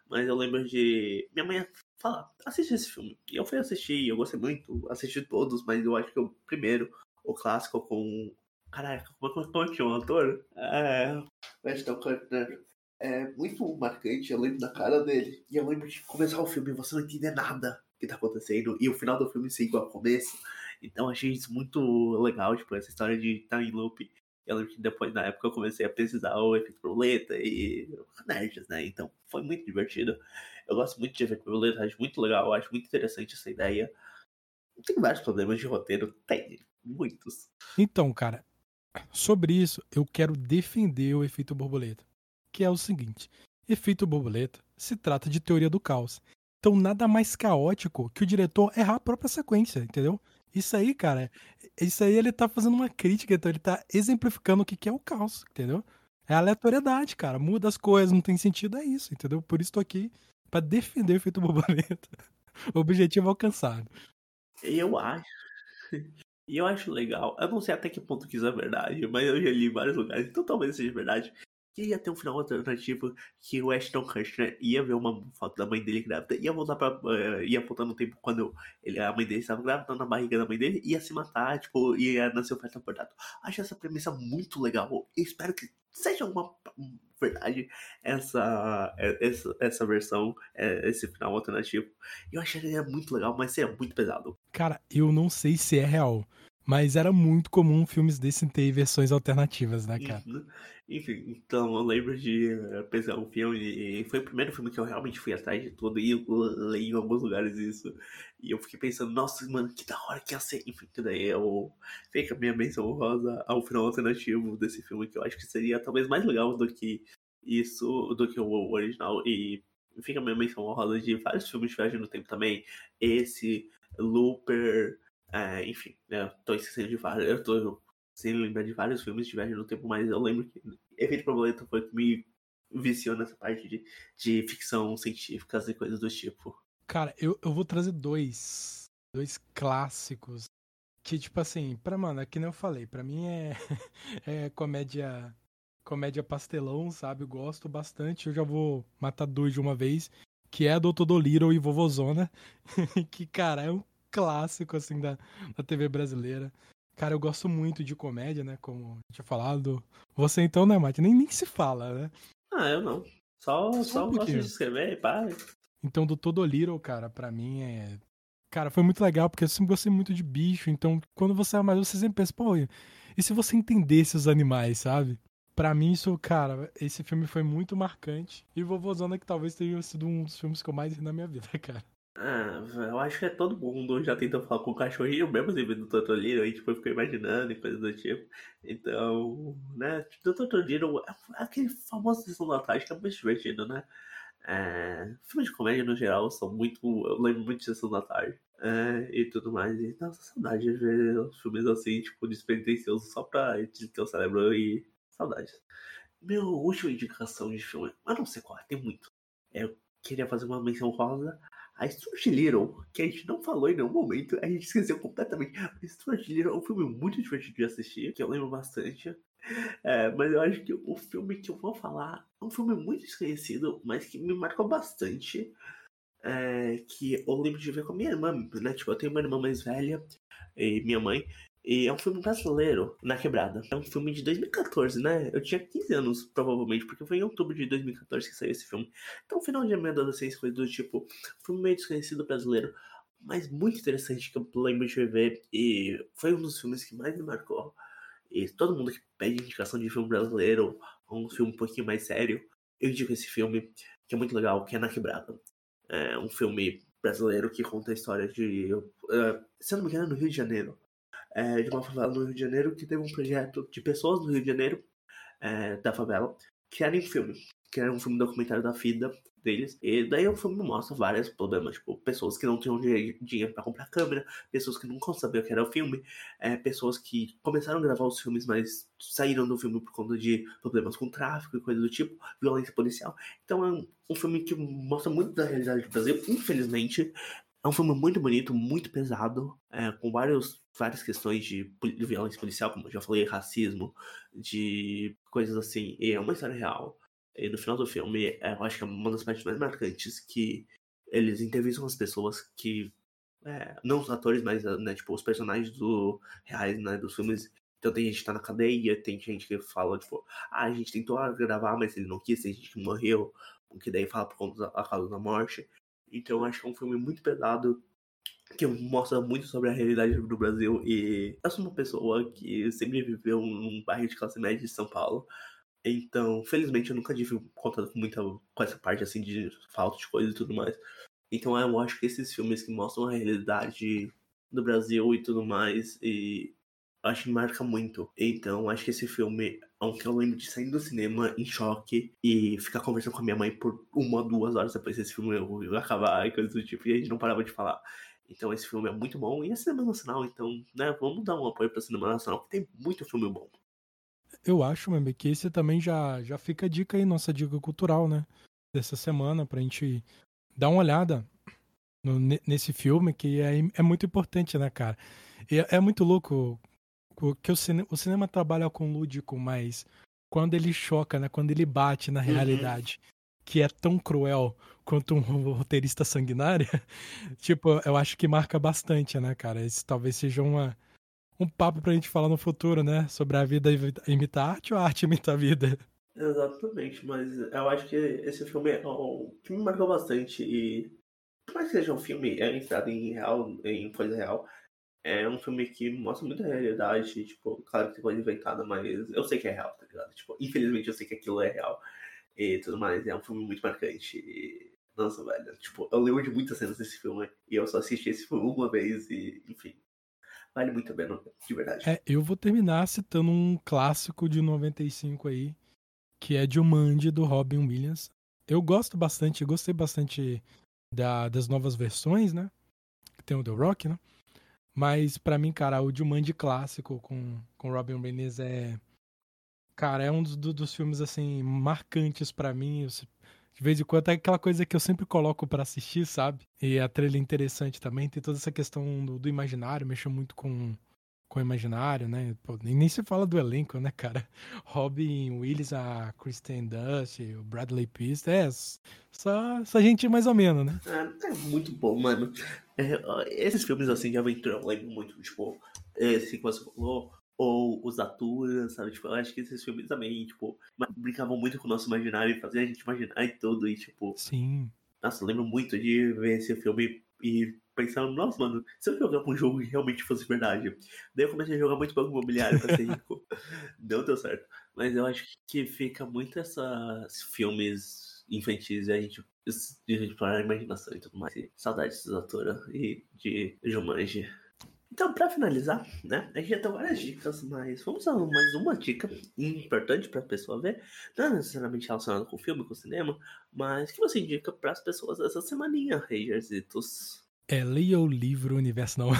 Mas eu lembro de minha mãe falar, assiste esse filme. E eu fui assistir, eu gostei muito, assisti todos, mas eu acho que o primeiro, o clássico com. Caraca, como, é que é o ator? É. Ashton Kutcher. É muito marcante, eu lembro da cara dele. E eu lembro de começar o filme e você não entender nada que tá acontecendo e o final do filme ser igual ao começo. Então achei isso muito legal, tipo, essa história de em loop. Eu lembro que depois, na época, eu comecei a pesquisar o efeito borboleta e nerds, né? Então foi muito divertido. Eu gosto muito de efeito borboleta, acho muito legal, acho muito interessante essa ideia. Tem vários problemas de roteiro, tem muitos. Então, cara, sobre isso, eu quero defender o efeito borboleta, que é o seguinte: efeito borboleta se trata de teoria do caos. Então, nada mais caótico que o diretor errar a própria sequência, entendeu? Isso aí, cara, isso aí ele tá fazendo uma crítica, então ele tá exemplificando o que é o caos, entendeu? É aleatoriedade, cara. Muda as coisas, não tem sentido, é isso, entendeu? Por isso tô aqui para defender o efeito borboleta. Objetivo alcançado. Eu acho. E eu acho legal. Eu não sei até que ponto que isso é verdade, mas eu já li em vários lugares, então talvez seja verdade que ia ter um final alternativo que o Ashton Kutcher ia ver uma foto da mãe dele grávida, ia voltar pra. Uh, ia voltar no tempo quando ele, a mãe dele estava grávida na barriga da mãe dele, ia se matar, tipo, ia nascer o feto abortado. Acho essa premissa muito legal. Espero que seja uma verdade essa, essa, essa versão, é, esse final alternativo. Eu acharia muito legal, mas seria muito pesado. Cara, eu não sei se é real. Mas era muito comum filmes desse ter versões alternativas, né, cara? Uhum. Enfim, então eu lembro de uh, pensar um filme, e foi o primeiro filme que eu realmente fui atrás de tudo, e eu li em alguns lugares isso, e eu fiquei pensando, nossa, mano, que da hora que ia ser. Enfim, que daí eu fica a minha menção rosa ao final alternativo desse filme, que eu acho que seria talvez mais legal do que isso, do que o original, e fica a minha menção rosa de vários filmes de viagem no tempo também, esse, Looper, é, enfim, né, tô esquecendo de vários, eu tô sem lembrar de vários filmes de viagem no tempo, mas eu lembro que Efeito Borboleta foi que me viciou nessa parte de, de ficção científica e coisas do tipo. Cara, eu, eu vou trazer dois. Dois clássicos. Que, tipo assim, pra, mano, é que nem eu falei, pra mim é, é comédia. Comédia pastelão, sabe? Eu gosto bastante. Eu já vou matar dois de uma vez. Que é Doutor Dolittle e Vovozona. que, cara, é um clássico, assim, da, da TV brasileira. Cara, eu gosto muito de comédia, né? Como tinha falado. Você então, né, Mate? Nem, nem se fala, né? Ah, eu não. Só, só, só um gosto de escrever e pá. Então, do Todo Little, cara, pra mim é. Cara, foi muito legal, porque eu sempre gostei muito de bicho. Então, quando você é mais, você sempre pensa, pô, e se você entendesse os animais, sabe? Pra mim, isso, cara, esse filme foi muito marcante. E Vovozona, que talvez tenha sido um dos filmes que eu mais ri na minha vida, cara. Ah, eu acho que é todo mundo já tentou falar com o cachorrinho mesmo assim, do Totoliro, aí tipo, ficou imaginando e coisas do tipo. Então, né, do Totoliro, é aquele famoso Sessão da Tarde que é muito divertido, né? É, filmes de comédia no geral são muito. Eu lembro muito de Sessão da Tarde é, e tudo mais. E nossa, saudade de ver filmes assim, tipo, despretensiosos só pra ter o cérebro e saudades. Meu última indicação de filme, mas não sei qual, tem muito. Eu queria fazer uma menção rosa a Stuart Little, que a gente não falou em nenhum momento, a gente esqueceu completamente. A Stuart Little é um filme muito divertido de assistir, que eu lembro bastante. É, mas eu acho que o filme que eu vou falar é um filme muito desconhecido, mas que me marcou bastante. É, que eu lembro de ver com a minha irmã, né? Tipo, eu tenho uma irmã mais velha e minha mãe. E é um filme brasileiro, Na Quebrada. É um filme de 2014, né? Eu tinha 15 anos, provavelmente, porque foi em outubro de 2014 que saiu esse filme. Então, final de minha adolescência foi do tipo, filme meio desconhecido brasileiro, mas muito interessante que eu lembro de ver. E foi um dos filmes que mais me marcou. E todo mundo que pede indicação de filme brasileiro, ou um filme um pouquinho mais sério, eu indico esse filme, que é muito legal, que é Na Quebrada. É um filme brasileiro que conta a história de. Uh, se eu não me engano, no Rio de Janeiro é, de uma favela no Rio de Janeiro que teve um projeto de pessoas do Rio de Janeiro, é, da favela, criarem um filme. Criaram um filme documentário da vida deles. E daí o filme mostra vários problemas, tipo, pessoas que não tinham dinheiro para comprar câmera, pessoas que nunca sabiam o que era o filme, é, pessoas que começaram a gravar os filmes, mas saíram do filme por conta de problemas com tráfico e coisa do tipo, violência policial. Então é um, um filme que mostra muito da realidade do Brasil, infelizmente. É um filme muito bonito, muito pesado, é, com vários, várias questões de, de, violência policial, como eu já falei, racismo, de coisas assim. E é uma história real. E no final do filme, é, eu acho que é uma das partes mais marcantes que eles entrevistam as pessoas que. É, não os atores, mas né, tipo, os personagens do, reais né, dos filmes. Então tem gente que tá na cadeia, tem gente que fala, tipo, ah, a gente tentou gravar, mas ele não quis, tem gente que morreu, que daí fala por conta da causa da morte. Então acho que é um filme muito pesado que mostra muito sobre a realidade do Brasil e eu sou uma pessoa que sempre viveu num bairro de classe média de São Paulo. Então, felizmente eu nunca tive contato com muita com essa parte assim de falta de coisa e tudo mais. Então eu acho que esses filmes que mostram a realidade do Brasil e tudo mais e acho que marca muito. Então, acho que esse filme é um que eu lembro de sair do cinema em choque e ficar conversando com a minha mãe por uma, duas horas depois desse filme eu, eu acabar e coisas do tipo, e a gente não parava de falar. Então, esse filme é muito bom e é cinema nacional, então, né, vamos dar um apoio para cinema nacional, porque tem muito filme bom. Eu acho, Meme, que esse também já, já fica a dica aí, nossa dica cultural, né? Dessa semana, pra gente dar uma olhada no, nesse filme, que é, é muito importante, né, cara? E é, é muito louco que o, cine, o cinema trabalha com lúdico, mas quando ele choca, né? Quando ele bate na uhum. realidade, uhum. que é tão cruel quanto um roteirista sanguinário, tipo, eu acho que marca bastante, né, cara? Esse talvez seja uma, um papo pra gente falar no futuro, né? Sobre a vida imita a arte ou a arte imita a vida. Exatamente, mas eu acho que esse filme é um que me marcou bastante e por mais que seja um filme é inspirado em real, em coisa real, é um filme que mostra muita realidade, tipo, claro que tem coisa inventada, mas eu sei que é real, tá ligado? Tipo, infelizmente eu sei que aquilo é real e tudo mais. É um filme muito marcante. E... Nossa, velho. Tipo, eu lembro de muitas cenas desse filme e eu só assisti esse filme uma vez e, enfim. Vale muito a pena, de verdade. É, eu vou terminar citando um clássico de 95 aí, que é Jumanji, do Robin Williams. Eu gosto bastante, gostei bastante da, das novas versões, né? Que tem o The Rock, né? Mas para mim, cara, o Jumanji clássico com, com Robin Williams é. Cara, é um dos, dos filmes, assim, marcantes para mim. De vez em quando é aquela coisa que eu sempre coloco para assistir, sabe? E a trilha é interessante também. Tem toda essa questão do, do imaginário, mexeu muito com, com o imaginário, né? Pô, nem, nem, se fala do elenco, né, cara? Robin Willis, a Kristen Dust, o Bradley Peast, é só, só gente mais ou menos, né? É, é muito bom, mano. É, esses filmes assim de aventura eu lembro muito, tipo, esse que você falou, ou os atores, sabe? Tipo, eu acho que esses filmes também, tipo, brincavam muito com o nosso imaginário e faziam a gente imaginar e tudo, e tipo. Sim. Nossa, eu lembro muito de ver esse filme e pensando, nossa, mano, se eu jogar um jogo que realmente fosse verdade. Daí eu comecei a jogar muito banco imobiliário pra ser rico. Não deu certo. Mas eu acho que fica muito esses filmes infantis e a gente, explorar a imaginação e tudo mais. E saudades de Zatora e de Jumanji. Então, para finalizar, né, a gente já tem várias dicas, mas vamos a mais uma dica importante para a pessoa ver, não é necessariamente relacionada com filme, com cinema, mas que você indica para as pessoas essa semaninha, Ragerzitos. É, leia o livro Universo não.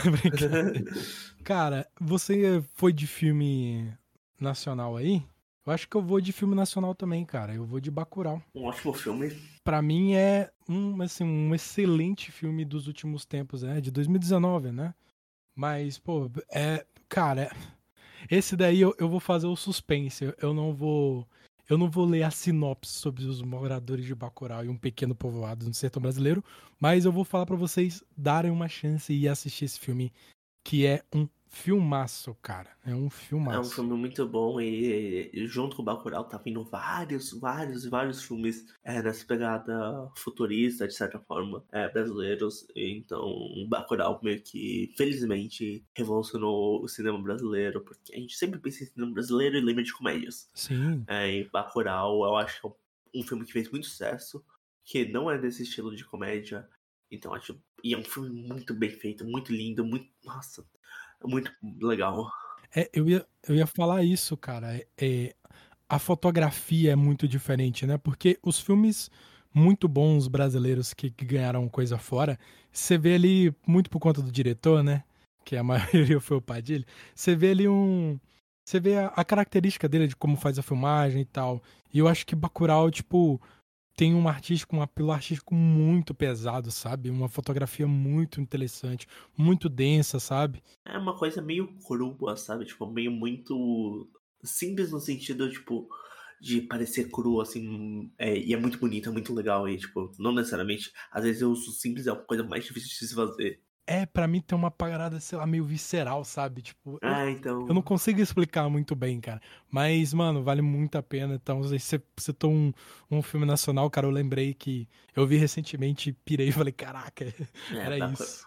Cara, você foi de filme nacional aí? Eu acho que eu vou de filme nacional também, cara. Eu vou de Bacurau. Um ótimo filme. Para mim é um, assim, um excelente filme dos últimos tempos, né? De 2019, né? Mas, pô, é. Cara, esse daí eu, eu vou fazer o suspense. Eu não vou. Eu não vou ler a sinopse sobre os moradores de Bacurau e um pequeno povoado no sertão brasileiro, mas eu vou falar para vocês darem uma chance e assistir esse filme, que é um filmaço, cara. É um filmaço. É um filme muito bom e, e junto com o Bacurau tá vindo vários, vários, vários filmes é, nessa pegada futurista, de certa forma, é, brasileiros. Então, o Bacurau meio que, felizmente, revolucionou o cinema brasileiro, porque a gente sempre pensa em cinema brasileiro e lembra de comédias. Sim. É, e Bacurau, eu acho que é um filme que fez muito sucesso, que não é desse estilo de comédia, então acho. E é um filme muito bem feito, muito lindo, muito. Nossa, muito legal. É, eu ia, eu ia falar isso, cara. É, é, a fotografia é muito diferente, né? Porque os filmes muito bons brasileiros que, que ganharam coisa fora, você vê ali, muito por conta do diretor, né? Que a maioria foi o Padilha. Você vê ali um. Você vê a, a característica dele de como faz a filmagem e tal. E eu acho que Bacurau, tipo, tem um artístico, um apelo artístico muito pesado, sabe? Uma fotografia muito interessante, muito densa, sabe? É uma coisa meio crua, sabe? Tipo, meio muito simples no sentido, tipo, de parecer cru, assim, é, e é muito bonito, é muito legal, e, tipo, não necessariamente, às vezes o simples é a coisa mais difícil de se fazer. É, para mim tem uma parada, sei lá, meio visceral, sabe? Tipo, ah, eu, então... eu não consigo explicar muito bem, cara. Mas, mano, vale muito a pena. Então, você citou um, um filme nacional, cara, eu lembrei que eu vi recentemente, pirei e falei, caraca, é, era Bacurau. isso.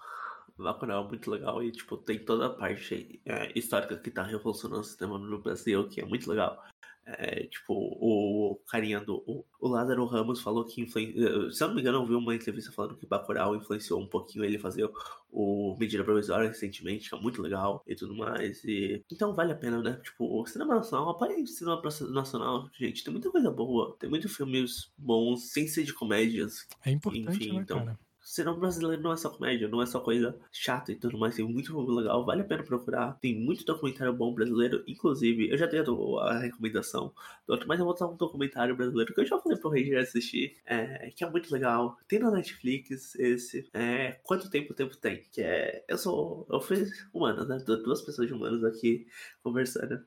Bacurau é muito legal e, tipo, tem toda a parte é, histórica que tá revolucionando o sistema no Brasil, que é muito legal. É, tipo, o carinha do. O, o Lázaro Ramos falou que. Influen... Se eu não me engano, eu vi uma entrevista falando que Bacurau influenciou um pouquinho ele fazer o Medida Provisória recentemente, que é muito legal e tudo mais. E... Então vale a pena, né? Tipo, o cinema nacional, apoia o cinema nacional, gente. Tem muita coisa boa. Tem muitos filmes bons, sem ser de comédias. É importante, Enfim, né, então. Cara? Cinema brasileiro não é só comédia, não é só coisa chata e tudo mais. Tem muito filme legal, vale a pena procurar. Tem muito documentário bom brasileiro. Inclusive, eu já tenho a recomendação do outro, mas eu vou dar um documentário brasileiro que eu já falei pro Rei assistir, é, que é muito legal. Tem na Netflix esse. É, Quanto tempo o tempo tem? Que é. Eu sou. Eu fiz humanas, né? Duas pessoas de humanas aqui conversando.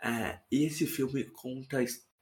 É, e esse filme conta a história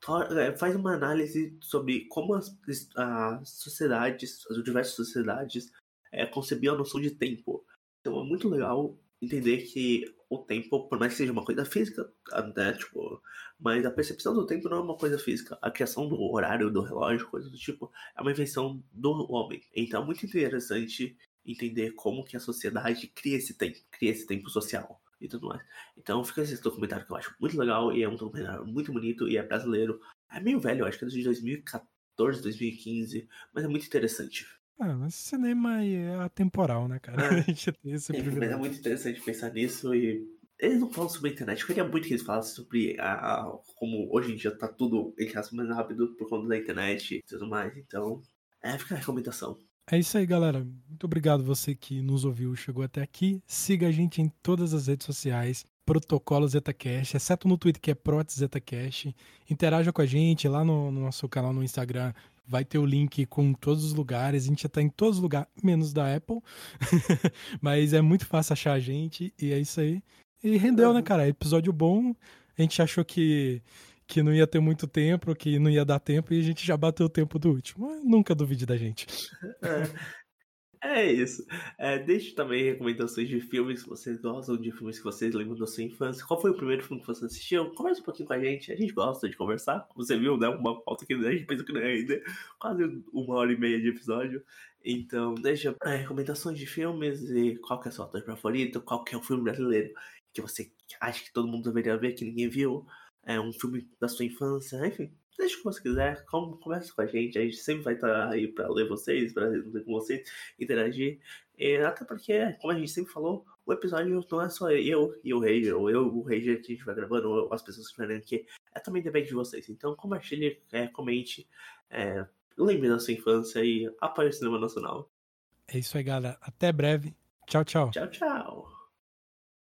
faz uma análise sobre como as, as sociedades, as diversas sociedades, é, concebiam a noção de tempo. Então é muito legal entender que o tempo, por mais que seja uma coisa física, né, tipo, mas a percepção do tempo não é uma coisa física. A criação do horário, do relógio, coisa do tipo, é uma invenção do homem. Então é muito interessante entender como que a sociedade cria esse tempo, cria esse tempo social. E tudo mais. Então fica esse documentário que eu acho muito legal e é um documentário muito bonito e é brasileiro. É meio velho, eu acho que é de 2014, 2015, mas é muito interessante. Ah, mas cinema é atemporal, né, cara? É. A gente tem esse é, Mas é muito interessante pensar nisso e eles não falam sobre a internet. Eu queria muito que eles falassem sobre a, a, como hoje em dia tá tudo em casa mais rápido por conta da internet e tudo mais. Então, é, fica a recomendação. É isso aí, galera. Muito obrigado você que nos ouviu, chegou até aqui. Siga a gente em todas as redes sociais. Protocolo ZetaCast, exceto no Twitter que é ProtZetaCast. Interaja com a gente lá no, no, nosso canal no Instagram. Vai ter o link com todos os lugares. A gente já tá em todos os lugares, menos da Apple. Mas é muito fácil achar a gente. E é isso aí. E rendeu, né, cara? Episódio bom. A gente achou que que não ia ter muito tempo, que não ia dar tempo, e a gente já bateu o tempo do último. nunca duvide da gente. É, é isso. É, deixe também recomendações de filmes que vocês gostam, de filmes que vocês lembram da sua infância. Qual foi o primeiro filme que você assistiu? Conversa um pouquinho com a gente. A gente gosta de conversar. Você viu, né? Uma pauta que a gente pensa que não é ainda. Quase uma hora e meia de episódio. Então, deixa é, recomendações de filmes e qual que é o seu ator favorito, qual que é o filme brasileiro que você acha que todo mundo deveria ver, que ninguém viu é um filme da sua infância, enfim, deixa o que você quiser, conversa com a gente, a gente sempre vai estar aí para ler vocês, para ler com vocês, interagir, e até porque, como a gente sempre falou, o episódio não é só eu e o Ranger, ou eu e o Ranger que a gente vai gravando, ou as pessoas que estiverem aqui, é também depende de vocês, então compartilhe, é, comente, é, lembre da sua infância e apoie o cinema nacional. É isso aí, galera. Até breve. Tchau, tchau. Tchau, tchau.